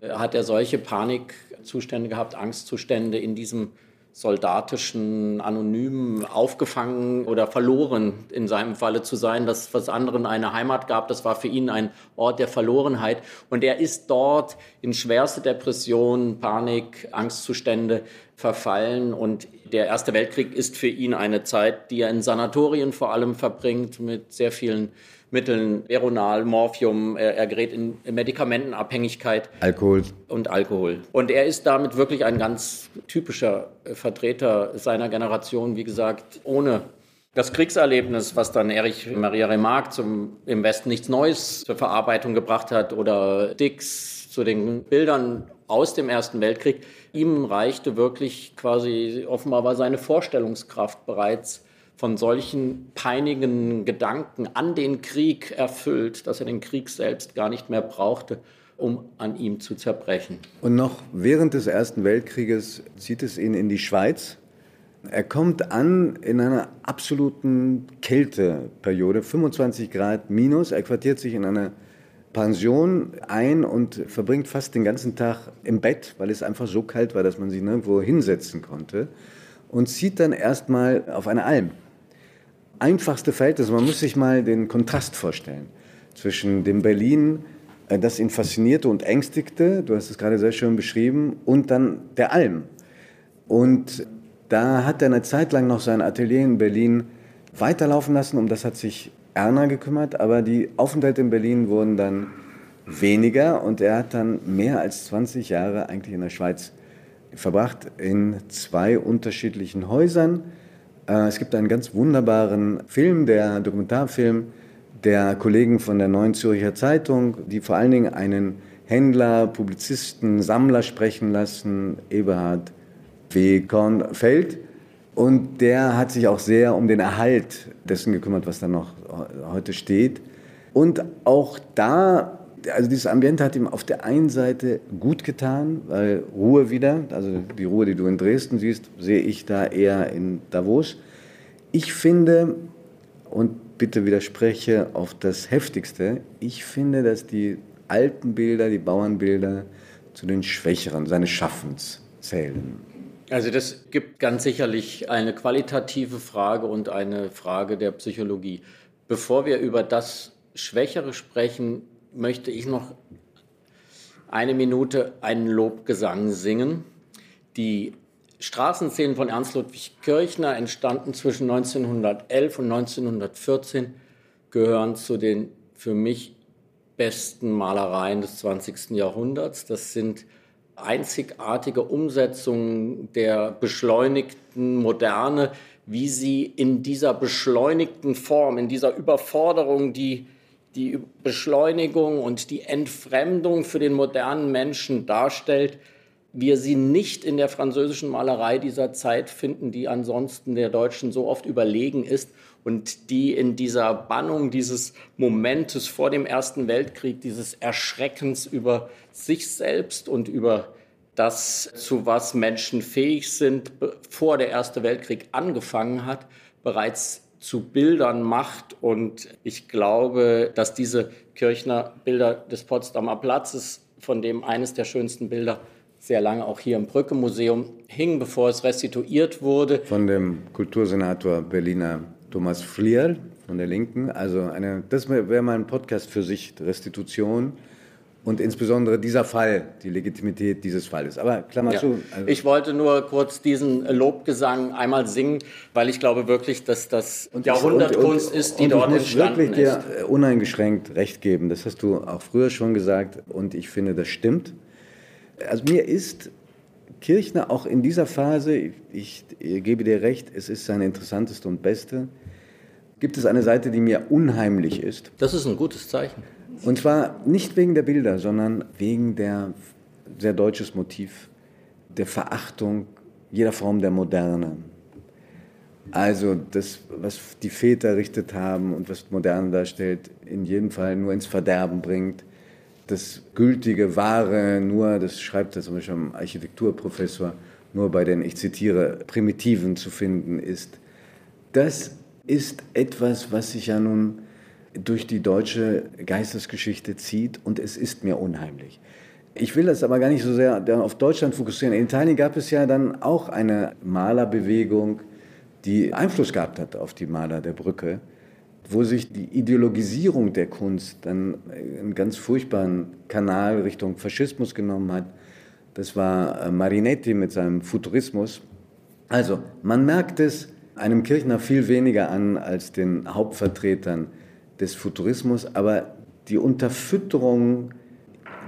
äh, hat er solche Panikzustände gehabt, Angstzustände in diesem soldatischen Anonymen aufgefangen oder verloren in seinem Falle zu sein, dass was anderen eine Heimat gab, das war für ihn ein Ort der Verlorenheit. Und er ist dort in schwerste Depression, Panik, Angstzustände verfallen. Und der Erste Weltkrieg ist für ihn eine Zeit, die er in Sanatorien vor allem verbringt mit sehr vielen Mitteln, Veronal, Morphium, er, er gerät in Medikamentenabhängigkeit. Alkohol. Und Alkohol. Und er ist damit wirklich ein ganz typischer äh, Vertreter seiner Generation, wie gesagt, ohne das Kriegserlebnis, was dann Erich Maria Remarque zum, im Westen nichts Neues zur Verarbeitung gebracht hat oder Dix zu den Bildern aus dem Ersten Weltkrieg, ihm reichte wirklich quasi, offenbar war seine Vorstellungskraft bereits von solchen peinigen Gedanken an den Krieg erfüllt, dass er den Krieg selbst gar nicht mehr brauchte, um an ihm zu zerbrechen. Und noch während des Ersten Weltkrieges zieht es ihn in die Schweiz. Er kommt an in einer absoluten Kälteperiode, 25 Grad minus. Er quartiert sich in einer Pension ein und verbringt fast den ganzen Tag im Bett, weil es einfach so kalt war, dass man sich nirgendwo hinsetzen konnte. Und zieht dann erstmal auf eine Alm einfachste Verhältnis. Man muss sich mal den Kontrast vorstellen zwischen dem Berlin, äh, das ihn faszinierte und ängstigte, du hast es gerade sehr schön beschrieben, und dann der Alm. Und da hat er eine Zeit lang noch sein Atelier in Berlin weiterlaufen lassen, um das hat sich Erna gekümmert, aber die Aufenthalte in Berlin wurden dann weniger und er hat dann mehr als 20 Jahre eigentlich in der Schweiz verbracht, in zwei unterschiedlichen Häusern es gibt einen ganz wunderbaren Film, der Dokumentarfilm der Kollegen von der Neuen Zürcher Zeitung, die vor allen Dingen einen Händler, Publizisten, Sammler sprechen lassen, Eberhard W. Kornfeld. Und der hat sich auch sehr um den Erhalt dessen gekümmert, was da noch heute steht. Und auch da also dieses Ambiente hat ihm auf der einen Seite gut getan, weil Ruhe wieder, also die Ruhe, die du in Dresden siehst, sehe ich da eher in Davos. Ich finde, und bitte widerspreche auf das Heftigste, ich finde, dass die alten Bilder, die Bauernbilder zu den Schwächeren seines Schaffens zählen. Also das gibt ganz sicherlich eine qualitative Frage und eine Frage der Psychologie. Bevor wir über das Schwächere sprechen, möchte ich noch eine Minute einen Lobgesang singen. Die Straßenszenen von Ernst Ludwig Kirchner entstanden zwischen 1911 und 1914, gehören zu den für mich besten Malereien des 20. Jahrhunderts. Das sind einzigartige Umsetzungen der beschleunigten Moderne, wie sie in dieser beschleunigten Form, in dieser Überforderung, die die Beschleunigung und die Entfremdung für den modernen Menschen darstellt, wir sie nicht in der französischen Malerei dieser Zeit finden, die ansonsten der deutschen so oft überlegen ist und die in dieser Bannung dieses Momentes vor dem Ersten Weltkrieg, dieses Erschreckens über sich selbst und über das, zu was Menschen fähig sind, bevor der Erste Weltkrieg angefangen hat, bereits zu Bildern macht. Und ich glaube, dass diese Kirchner Bilder des Potsdamer Platzes, von dem eines der schönsten Bilder sehr lange auch hier im Brücke-Museum hing, bevor es restituiert wurde. Von dem Kultursenator Berliner Thomas Flier von der Linken. Also eine, das wäre mal ein Podcast für sich, Restitution und insbesondere dieser Fall, die Legitimität dieses Falles. Aber Klammer ja. zu. Also ich wollte nur kurz diesen Lobgesang einmal singen, weil ich glaube wirklich, dass das und Jahrhundertkunst und, ist, die und dort ich muss wirklich dir uneingeschränkt recht geben. Das hast du auch früher schon gesagt und ich finde, das stimmt. Also mir ist Kirchner auch in dieser Phase, ich, ich gebe dir recht, es ist seine interessanteste und beste, gibt es eine Seite, die mir unheimlich ist. Das ist ein gutes Zeichen. Und zwar nicht wegen der Bilder, sondern wegen der sehr deutsches Motiv der Verachtung jeder Form der Moderne. Also das, was die Väter errichtet haben und was Moderne darstellt, in jedem Fall nur ins Verderben bringt. Das gültige, wahre nur, das schreibt er zum Beispiel ein Architekturprofessor, nur bei den, ich zitiere, Primitiven zu finden ist. Das ist etwas, was sich ja nun durch die deutsche Geistesgeschichte zieht und es ist mir unheimlich. Ich will das aber gar nicht so sehr auf Deutschland fokussieren. In Italien gab es ja dann auch eine Malerbewegung, die Einfluss gehabt hat auf die Maler der Brücke, wo sich die Ideologisierung der Kunst dann einen ganz furchtbaren Kanal Richtung Faschismus genommen hat. Das war äh, Marinetti mit seinem Futurismus. Also, man merkt es einem Kirchner viel weniger an als den Hauptvertretern des Futurismus, aber die Unterfütterung,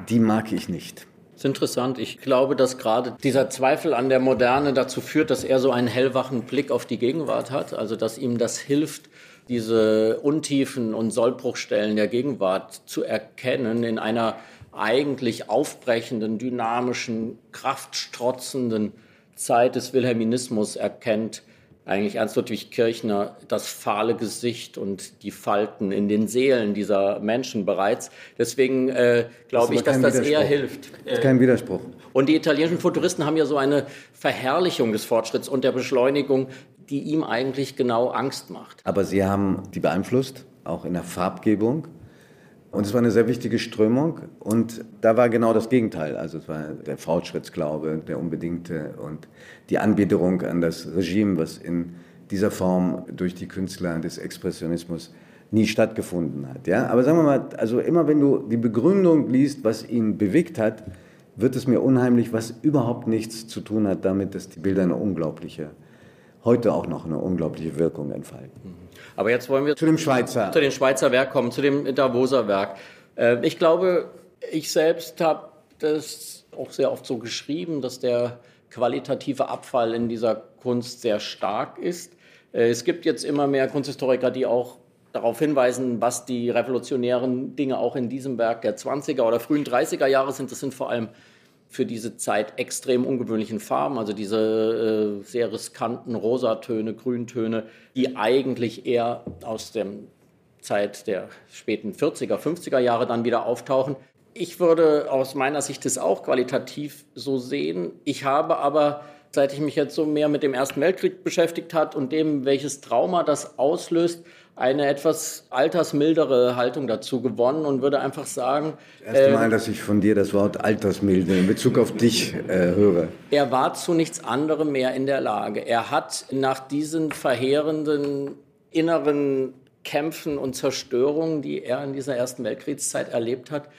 die mag ich nicht. Das ist interessant. Ich glaube, dass gerade dieser Zweifel an der Moderne dazu führt, dass er so einen hellwachen Blick auf die Gegenwart hat. Also, dass ihm das hilft, diese Untiefen und Sollbruchstellen der Gegenwart zu erkennen in einer eigentlich aufbrechenden, dynamischen, kraftstrotzenden Zeit des Wilhelminismus erkennt eigentlich Ernst Ludwig Kirchner das fahle Gesicht und die Falten in den Seelen dieser Menschen bereits. Deswegen äh, glaube ich, dass das eher hilft. Das ist kein Widerspruch. Und die italienischen Futuristen haben ja so eine Verherrlichung des Fortschritts und der Beschleunigung, die ihm eigentlich genau Angst macht. Aber sie haben die beeinflusst, auch in der Farbgebung. Und es war eine sehr wichtige Strömung und da war genau das Gegenteil. Also es war der Fortschrittsglaube, der unbedingte und die Anbiederung an das Regime, was in dieser Form durch die Künstler des Expressionismus nie stattgefunden hat. Ja? Aber sagen wir mal, also immer wenn du die Begründung liest, was ihn bewegt hat, wird es mir unheimlich, was überhaupt nichts zu tun hat damit, dass die Bilder eine unglaubliche, heute auch noch eine unglaubliche Wirkung entfalten. Aber jetzt wollen wir zu dem Schweizer, zu dem Schweizer Werk kommen, zu dem Davoser Werk. Äh, ich glaube, ich selbst habe das auch sehr oft so geschrieben, dass der qualitative Abfall in dieser Kunst sehr stark ist. Äh, es gibt jetzt immer mehr Kunsthistoriker, die auch darauf hinweisen, was die revolutionären Dinge auch in diesem Werk der 20er oder frühen 30er Jahre sind. Das sind vor allem für diese Zeit extrem ungewöhnlichen Farben, also diese äh, sehr riskanten Rosatöne, Grüntöne, die eigentlich eher aus der Zeit der späten 40er, 50er Jahre dann wieder auftauchen. Ich würde aus meiner Sicht das auch qualitativ so sehen. Ich habe aber seit ich mich jetzt so mehr mit dem Ersten Weltkrieg beschäftigt hat und dem, welches Trauma das auslöst, eine etwas altersmildere Haltung dazu gewonnen und würde einfach sagen. Das erste Mal, äh, dass ich von dir das Wort altersmilde in Bezug auf dich äh, höre. Er war zu nichts anderem mehr in der Lage. Er hat nach diesen verheerenden inneren Kämpfen und Zerstörungen, die er in dieser Ersten Weltkriegszeit erlebt hat,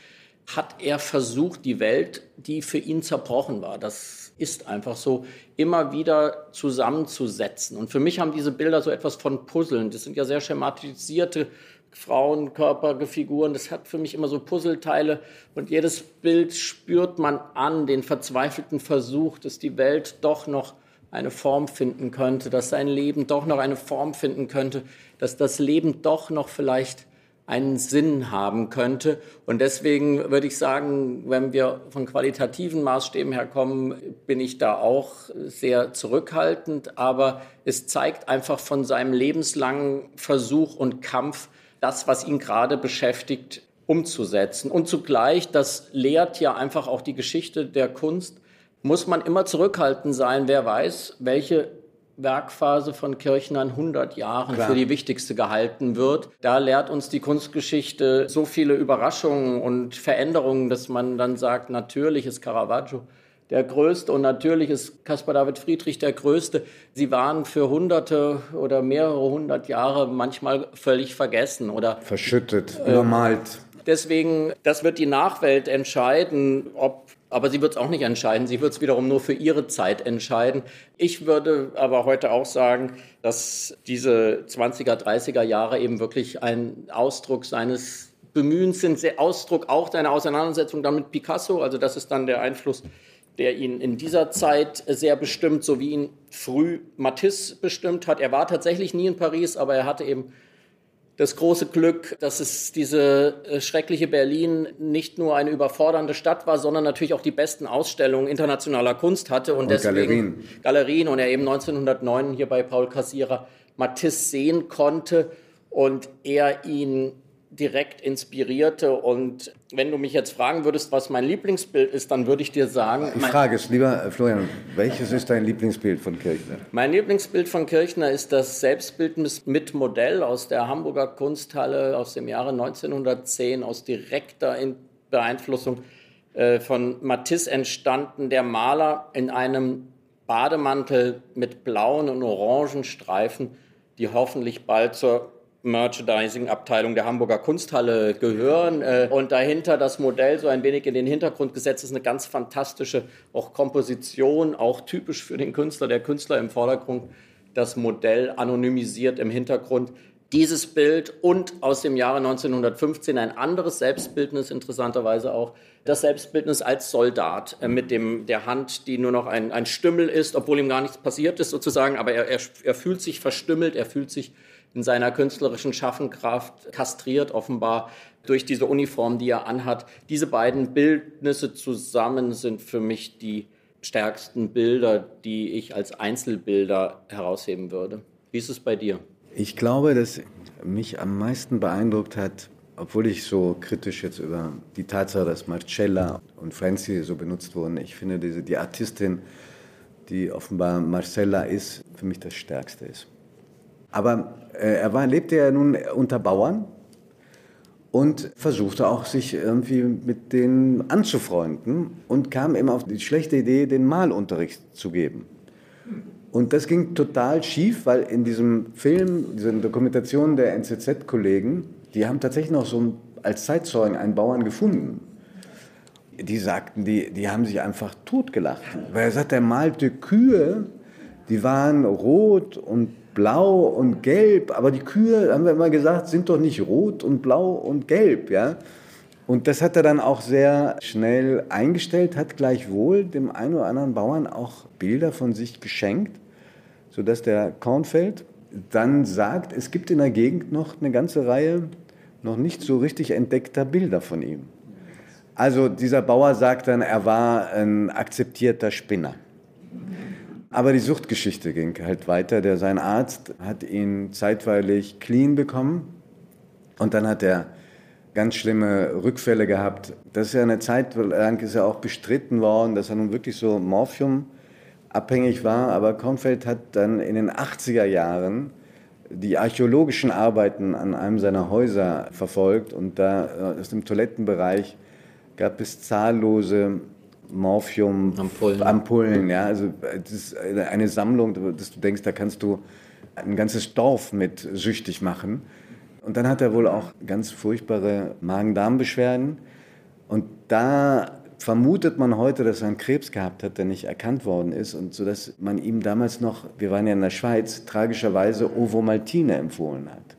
hat er versucht, die Welt, die für ihn zerbrochen war, das ist einfach so, immer wieder zusammenzusetzen. Und für mich haben diese Bilder so etwas von Puzzeln. Das sind ja sehr schematisierte Frauenkörperfiguren. Das hat für mich immer so Puzzleteile. Und jedes Bild spürt man an, den verzweifelten Versuch, dass die Welt doch noch eine Form finden könnte, dass sein Leben doch noch eine Form finden könnte, dass das Leben doch noch vielleicht einen Sinn haben könnte. Und deswegen würde ich sagen, wenn wir von qualitativen Maßstäben herkommen, bin ich da auch sehr zurückhaltend. Aber es zeigt einfach von seinem lebenslangen Versuch und Kampf, das, was ihn gerade beschäftigt, umzusetzen. Und zugleich, das lehrt ja einfach auch die Geschichte der Kunst, muss man immer zurückhaltend sein. Wer weiß, welche Werkphase von Kirchner in 100 Jahren Klar. für die wichtigste gehalten wird. Da lehrt uns die Kunstgeschichte so viele Überraschungen und Veränderungen, dass man dann sagt, natürlich ist Caravaggio der Größte und natürlich ist Caspar David Friedrich der Größte. Sie waren für hunderte oder mehrere hundert Jahre manchmal völlig vergessen oder verschüttet, äh, übermalt. Deswegen, das wird die Nachwelt entscheiden, ob aber sie wird es auch nicht entscheiden. Sie wird es wiederum nur für ihre Zeit entscheiden. Ich würde aber heute auch sagen, dass diese 20er, 30er Jahre eben wirklich ein Ausdruck seines Bemühens sind, Ausdruck auch seiner Auseinandersetzung dann mit Picasso. Also das ist dann der Einfluss, der ihn in dieser Zeit sehr bestimmt, so wie ihn früh Matisse bestimmt hat. Er war tatsächlich nie in Paris, aber er hatte eben das große Glück, dass es diese äh, schreckliche Berlin nicht nur eine überfordernde Stadt war, sondern natürlich auch die besten Ausstellungen internationaler Kunst hatte und, und deswegen Galerien. Galerien und er eben 1909 hier bei Paul Cassirer Matisse sehen konnte und er ihn direkt inspirierte. Und wenn du mich jetzt fragen würdest, was mein Lieblingsbild ist, dann würde ich dir sagen. Die Frage ist, lieber äh, Florian, welches ist dein Lieblingsbild von Kirchner? Mein Lieblingsbild von Kirchner ist das Selbstbildnis mit Modell aus der Hamburger Kunsthalle aus dem Jahre 1910, aus direkter Beeinflussung äh, von Matisse entstanden. Der Maler in einem Bademantel mit blauen und orangen Streifen, die hoffentlich bald zur Merchandising-Abteilung der Hamburger Kunsthalle gehören. Äh, und dahinter das Modell so ein wenig in den Hintergrund gesetzt ist eine ganz fantastische auch Komposition, auch typisch für den Künstler, der Künstler im Vordergrund, das Modell anonymisiert im Hintergrund. Dieses Bild und aus dem Jahre 1915 ein anderes Selbstbildnis, interessanterweise auch, das Selbstbildnis als Soldat äh, mit dem, der Hand, die nur noch ein, ein Stümmel ist, obwohl ihm gar nichts passiert ist sozusagen, aber er, er, er fühlt sich verstümmelt, er fühlt sich in seiner künstlerischen Schaffenkraft kastriert, offenbar durch diese Uniform, die er anhat. Diese beiden Bildnisse zusammen sind für mich die stärksten Bilder, die ich als Einzelbilder herausheben würde. Wie ist es bei dir? Ich glaube, dass mich am meisten beeindruckt hat, obwohl ich so kritisch jetzt über die Tatsache, dass Marcella und Franzi so benutzt wurden, ich finde diese, die Artistin, die offenbar Marcella ist, für mich das Stärkste ist. Aber äh, er war, lebte ja nun unter Bauern und versuchte auch sich irgendwie mit denen anzufreunden und kam immer auf die schlechte Idee, den Malunterricht zu geben. Und das ging total schief, weil in diesem Film, dieser Dokumentation der NZZ-Kollegen, die haben tatsächlich noch so als Zeitzeugen einen Bauern gefunden. Die sagten, die, die haben sich einfach totgelacht. Weil er sagt, er malte Kühe, die waren rot und blau und gelb, aber die Kühe, haben wir immer gesagt, sind doch nicht rot und blau und gelb, ja. Und das hat er dann auch sehr schnell eingestellt, hat gleichwohl dem einen oder anderen Bauern auch Bilder von sich geschenkt, sodass der Kornfeld dann sagt, es gibt in der Gegend noch eine ganze Reihe noch nicht so richtig entdeckter Bilder von ihm. Also dieser Bauer sagt dann, er war ein akzeptierter Spinner. Aber die Suchtgeschichte ging halt weiter. Der, sein Arzt hat ihn zeitweilig clean bekommen und dann hat er ganz schlimme Rückfälle gehabt. Das ist ja eine Zeit lang ist ja auch bestritten worden, dass er nun wirklich so Morphium abhängig war. Aber Kornfeld hat dann in den 80er Jahren die archäologischen Arbeiten an einem seiner Häuser verfolgt und da äh, aus dem Toilettenbereich gab es zahllose Morphium, Ampullen. Ampullen ja, also das ist eine Sammlung, dass du denkst, da kannst du ein ganzes Dorf mit süchtig machen. Und dann hat er wohl auch ganz furchtbare Magen-Darm-Beschwerden. Und da vermutet man heute, dass er einen Krebs gehabt hat, der nicht erkannt worden ist. Und so dass man ihm damals noch, wir waren ja in der Schweiz, tragischerweise Ovomaltine empfohlen hat.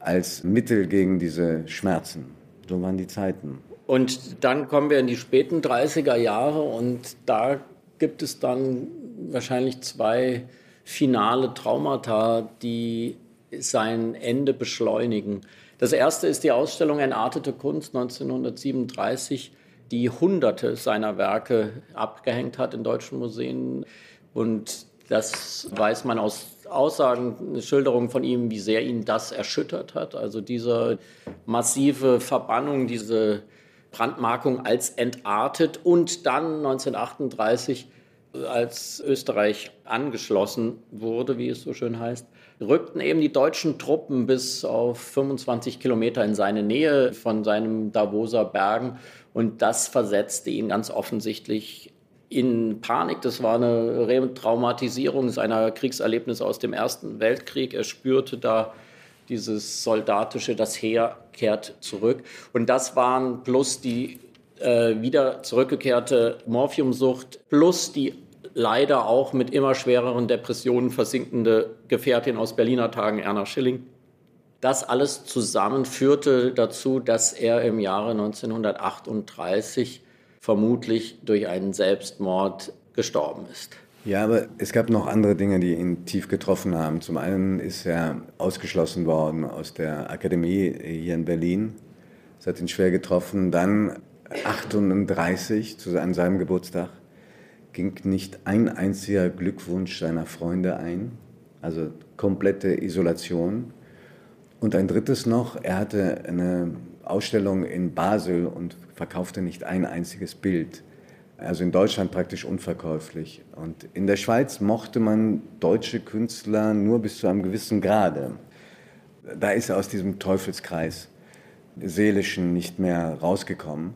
Als Mittel gegen diese Schmerzen. So waren die Zeiten. Und dann kommen wir in die späten 30er Jahre und da gibt es dann wahrscheinlich zwei finale Traumata, die sein Ende beschleunigen. Das erste ist die Ausstellung Entartete Kunst 1937, die Hunderte seiner Werke abgehängt hat in deutschen Museen. Und das weiß man aus Aussagen, Schilderungen von ihm, wie sehr ihn das erschüttert hat. Also diese massive Verbannung, diese Brandmarkung als entartet und dann 1938 als Österreich angeschlossen wurde, wie es so schön heißt, rückten eben die deutschen Truppen bis auf 25 Kilometer in seine Nähe von seinem Davoser Bergen. Und das versetzte ihn ganz offensichtlich in Panik. Das war eine Retraumatisierung seiner Kriegserlebnisse aus dem Ersten Weltkrieg. Er spürte da dieses soldatische, das Heer kehrt zurück. Und das waren plus die äh, wieder zurückgekehrte Morphiumsucht plus die leider auch mit immer schwereren Depressionen versinkende Gefährtin aus Berliner Tagen, Erna Schilling. Das alles zusammen führte dazu, dass er im Jahre 1938 vermutlich durch einen Selbstmord gestorben ist. Ja, aber es gab noch andere Dinge, die ihn tief getroffen haben. Zum einen ist er ausgeschlossen worden aus der Akademie hier in Berlin. Das hat ihn schwer getroffen. Dann 38, an seinem Geburtstag, ging nicht ein einziger Glückwunsch seiner Freunde ein, also komplette Isolation. Und ein drittes noch, er hatte eine Ausstellung in Basel und verkaufte nicht ein einziges Bild. Also in Deutschland praktisch unverkäuflich. Und in der Schweiz mochte man deutsche Künstler nur bis zu einem gewissen Grade. Da ist er aus diesem Teufelskreis seelischen nicht mehr rausgekommen.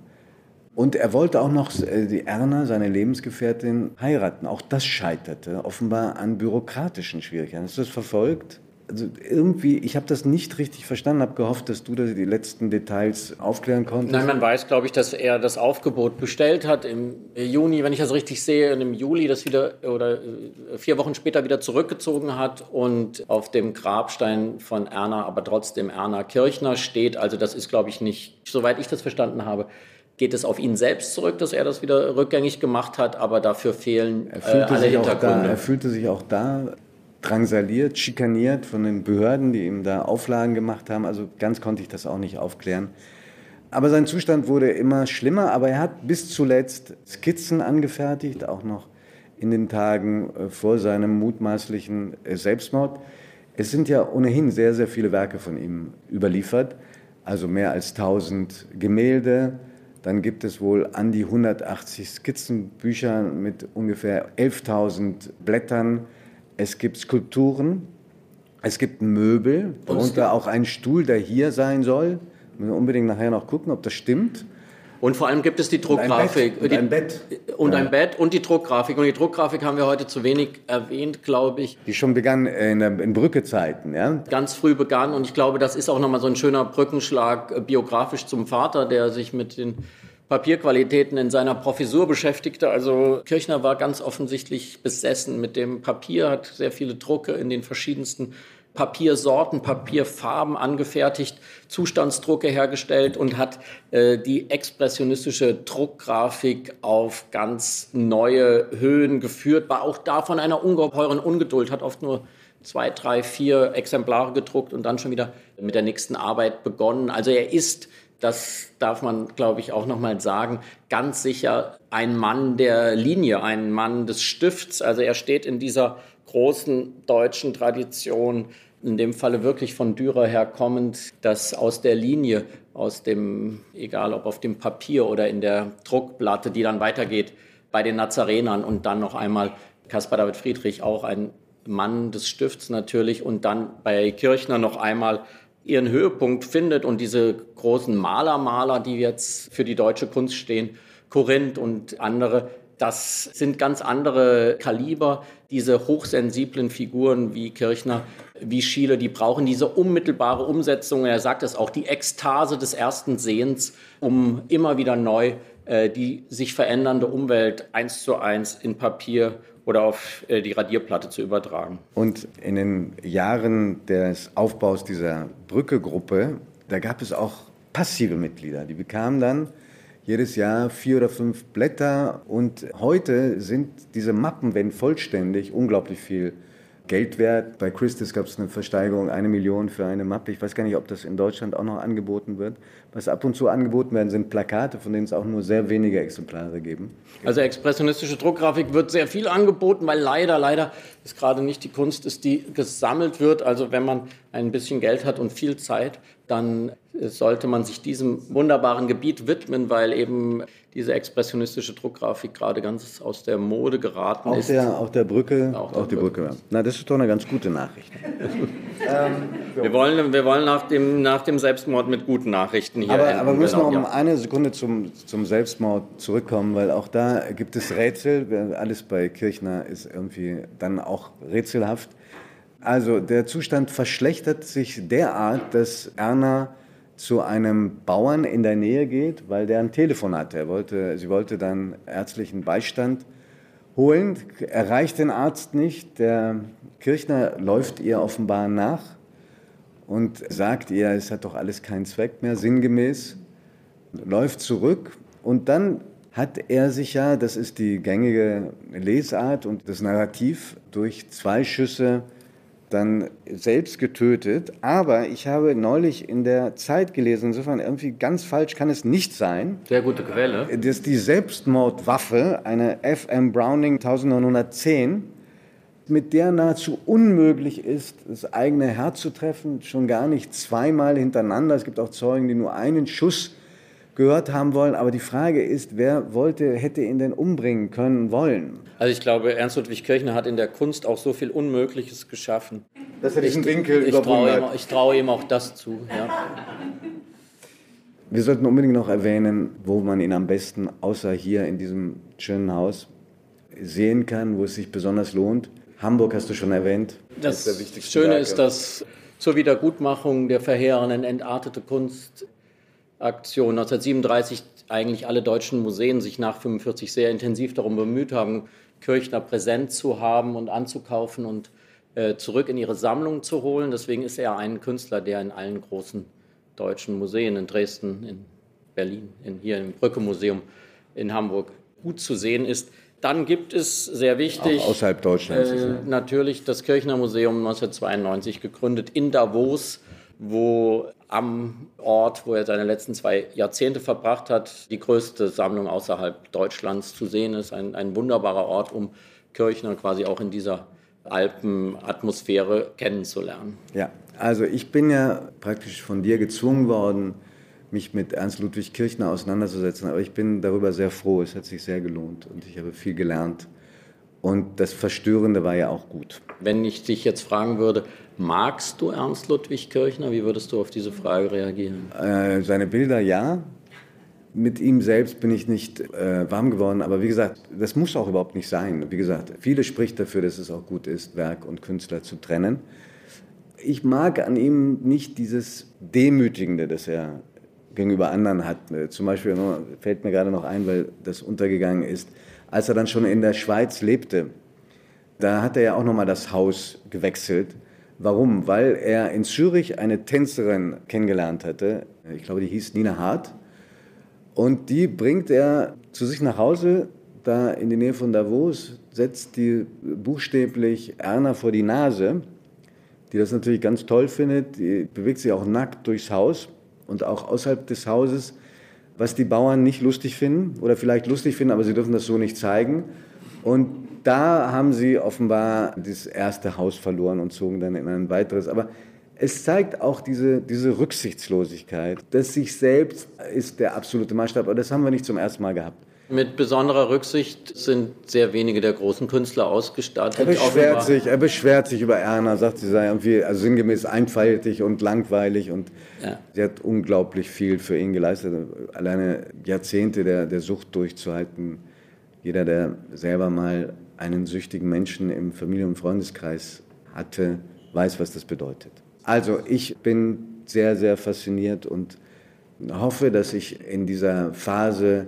Und er wollte auch noch äh, die Erna, seine Lebensgefährtin, heiraten. Auch das scheiterte offenbar an bürokratischen Schwierigkeiten. Hast du das verfolgt? Also irgendwie, ich habe das nicht richtig verstanden, habe gehofft, dass du da die letzten Details aufklären konntest. Nein, man weiß, glaube ich, dass er das Aufgebot bestellt hat im Juni, wenn ich das richtig sehe, und im Juli das wieder oder äh, vier Wochen später wieder zurückgezogen hat und auf dem Grabstein von Erna, aber trotzdem Erna Kirchner steht. Also das ist, glaube ich, nicht, soweit ich das verstanden habe, geht es auf ihn selbst zurück, dass er das wieder rückgängig gemacht hat, aber dafür fehlen äh, alle Hintergründe. Da, er fühlte sich auch da drangsaliert, schikaniert von den Behörden, die ihm da Auflagen gemacht haben. Also ganz konnte ich das auch nicht aufklären. Aber sein Zustand wurde immer schlimmer, aber er hat bis zuletzt Skizzen angefertigt, auch noch in den Tagen äh, vor seinem mutmaßlichen äh, Selbstmord. Es sind ja ohnehin sehr, sehr viele Werke von ihm überliefert, also mehr als 1000 Gemälde. Dann gibt es wohl an die 180 Skizzenbücher mit ungefähr 11.000 Blättern. Es gibt Skulpturen, es gibt Möbel, darunter auch ein Stuhl, der hier sein soll. Müssen wir unbedingt nachher noch gucken, ob das stimmt. Und vor allem gibt es die Druckgrafik. Und ein Bett. Und ein Bett und die Druckgrafik. Und die Druckgrafik haben wir heute zu wenig erwähnt, glaube ich. Die schon begann in, in Brücke-Zeiten, ja? Ganz früh begann. Und ich glaube, das ist auch nochmal so ein schöner Brückenschlag äh, biografisch zum Vater, der sich mit den Papierqualitäten in seiner Professur beschäftigte. Also Kirchner war ganz offensichtlich besessen mit dem Papier, hat sehr viele Drucke in den verschiedensten Papiersorten, Papierfarben angefertigt, Zustandsdrucke hergestellt und hat äh, die expressionistische Druckgrafik auf ganz neue Höhen geführt, war auch da von einer ungeheuren Ungeduld, hat oft nur zwei, drei, vier Exemplare gedruckt und dann schon wieder mit der nächsten Arbeit begonnen. Also er ist das darf man, glaube ich, auch noch mal sagen, ganz sicher ein Mann der Linie, ein Mann des Stifts. Also er steht in dieser großen deutschen Tradition, in dem Falle wirklich von Dürer herkommend, dass aus der Linie, aus dem, egal ob auf dem Papier oder in der Druckplatte, die dann weitergeht bei den Nazarenern und dann noch einmal Caspar David Friedrich, auch ein Mann des Stifts natürlich und dann bei Kirchner noch einmal ihren Höhepunkt findet und diese großen Malermaler, die jetzt für die deutsche Kunst stehen, Korinth und andere, das sind ganz andere Kaliber. Diese hochsensiblen Figuren wie Kirchner, wie Schiele, die brauchen diese unmittelbare Umsetzung. Er sagt es auch, die Ekstase des ersten Sehens, um immer wieder neu äh, die sich verändernde Umwelt eins zu eins in Papier oder auf äh, die Radierplatte zu übertragen. Und in den Jahren des Aufbaus dieser Brücke-Gruppe, da gab es auch passive Mitglieder. Die bekamen dann jedes Jahr vier oder fünf Blätter und heute sind diese Mappen, wenn vollständig, unglaublich viel Geld wert. Bei Christus gab es eine Versteigerung, eine Million für eine Mappe. Ich weiß gar nicht, ob das in Deutschland auch noch angeboten wird. Was ab und zu angeboten werden, sind Plakate, von denen es auch nur sehr wenige Exemplare geben. Also expressionistische Druckgrafik wird sehr viel angeboten, weil leider, leider ist gerade nicht die Kunst ist, die gesammelt wird. Also wenn man ein bisschen Geld hat und viel Zeit, dann sollte man sich diesem wunderbaren Gebiet widmen, weil eben diese expressionistische Druckgrafik gerade ganz aus der Mode geraten auch ist. Der, auch der Brücke, Auch auch, die Brücke. ja. Na, das ist doch eine ganz gute Nachricht. Wir wollen, wir wollen nach, dem, nach dem Selbstmord mit guten Nachrichten hier Aber, enden. aber wir müssen noch Genau, um ja. eine Sekunde zum, zum Selbstmord zurückkommen, weil auch da gibt es Rätsel. Alles bei Kirchner ist irgendwie dann auch rätselhaft. Also der Zustand verschlechtert sich derart, dass Erna zu einem Bauern in der Nähe geht, weil der ein Telefon hatte. Er wollte, sie wollte dann ärztlichen Beistand holen, erreicht den Arzt nicht. Der Kirchner läuft ihr offenbar nach und sagt ihr, es hat doch alles keinen Zweck mehr, sinngemäß, läuft zurück und dann hat er sich ja, das ist die gängige Lesart und das Narrativ, durch zwei Schüsse dann selbst getötet. Aber ich habe neulich in der Zeit gelesen, insofern irgendwie ganz falsch kann es nicht sein, Sehr gute Quelle. dass die Selbstmordwaffe, eine FM Browning 1910, mit der nahezu unmöglich ist, das eigene Herz zu treffen, schon gar nicht zweimal hintereinander. Es gibt auch Zeugen, die nur einen Schuss gehört haben wollen. Aber die Frage ist, wer wollte, hätte ihn denn umbringen können wollen? Also ich glaube, Ernst Ludwig Kirchner hat in der Kunst auch so viel Unmögliches geschaffen. Dass er diesen Winkel Ich traue überwunden ihm, hat. ich traue ihm auch das zu. Ja. Wir sollten unbedingt noch erwähnen, wo man ihn am besten, außer hier in diesem schönen Haus, sehen kann, wo es sich besonders lohnt. Hamburg hast du schon erwähnt. Das der wichtigsten Schöne Werke. ist, dass zur Wiedergutmachung der verheerenden entartete Kunstaktion 1937 eigentlich alle deutschen Museen sich nach 45 sehr intensiv darum bemüht haben, Kirchner präsent zu haben und anzukaufen und äh, zurück in ihre Sammlung zu holen. Deswegen ist er ein Künstler, der in allen großen deutschen Museen, in Dresden, in Berlin, in, hier im Brücke-Museum in Hamburg gut zu sehen ist. Dann gibt es sehr wichtig Auch außerhalb Deutschlands. äh, natürlich das Kirchner Museum 1992 gegründet in Davos, wo am Ort, wo er seine letzten zwei Jahrzehnte verbracht hat, die größte Sammlung außerhalb Deutschlands zu sehen ist. Ein, ein wunderbarer Ort, um Kirchner quasi auch in dieser Alpenatmosphäre kennenzulernen. Ja, also ich bin ja praktisch von dir gezwungen worden, mich mit Ernst Ludwig Kirchner auseinanderzusetzen. Aber ich bin darüber sehr froh. Es hat sich sehr gelohnt und ich habe viel gelernt. Und das Verstörende war ja auch gut. Wenn ich dich jetzt fragen würde, magst du Ernst Ludwig Kirchner? Wie würdest du auf diese Frage reagieren? Äh, seine Bilder ja. Mit ihm selbst bin ich nicht äh, warm geworden, aber wie gesagt, das muss auch überhaupt nicht sein. Wie gesagt, viele spricht dafür, dass es auch gut ist, Werk und Künstler zu trennen. Ich mag an ihm nicht dieses Demütigende, das er gegenüber anderen hat. Äh, Zum Beispiel fällt mir gerade noch ein, weil das untergegangen ist, als er dann schon in der Schweiz lebte. Da hat er ja auch noch mal das Haus gewechselt. Warum? Weil er in Zürich eine Tänzerin kennengelernt hatte. Ich glaube, die hieß Nina Hart. Und die bringt er zu sich nach Hause, da in die Nähe von Davos, setzt die buchstäblich Erna vor die Nase, die das natürlich ganz toll findet. Die bewegt sich auch nackt durchs Haus und auch außerhalb des Hauses, was die Bauern nicht lustig finden oder vielleicht lustig finden, aber sie dürfen das so nicht zeigen. Und da haben sie offenbar das erste Haus verloren und zogen dann in ein weiteres. Aber es zeigt auch diese, diese Rücksichtslosigkeit. Das sich selbst ist der absolute Maßstab, aber das haben wir nicht zum ersten Mal gehabt. Mit besonderer Rücksicht sind sehr wenige der großen Künstler ausgestattet. Er beschwert sich, er beschwert sich über Erna, sagt, sie sei irgendwie also sinngemäß einfältig und langweilig und Ja. sie hat unglaublich viel für ihn geleistet. Alleine Jahrzehnte der, der Sucht durchzuhalten. Jeder, der selber mal einen süchtigen Menschen im Familien- und Freundeskreis hatte, weiß, was das bedeutet. Also ich bin sehr, sehr fasziniert und hoffe, dass ich in dieser Phase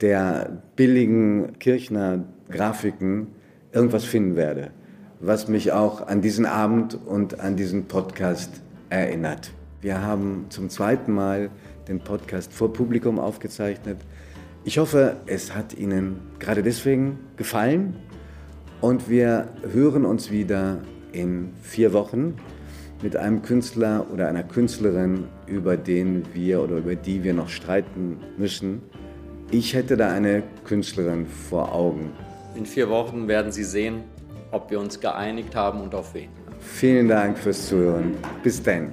der billigen Kirchner Grafiken irgendwas finden werde, was mich auch an diesen Abend und an diesen Podcast erinnert. Wir haben zum zweiten Mal den Podcast vor Publikum aufgezeichnet. Ich hoffe, es hat Ihnen gerade deswegen gefallen und wir hören uns wieder in vier Wochen mit einem Künstler oder einer Künstlerin, über den wir oder über die wir noch streiten müssen. Ich hätte da eine Künstlerin vor Augen. In vier Wochen werden Sie sehen, ob wir uns geeinigt haben und auf wen. Vielen Dank fürs Zuhören. Bis dann.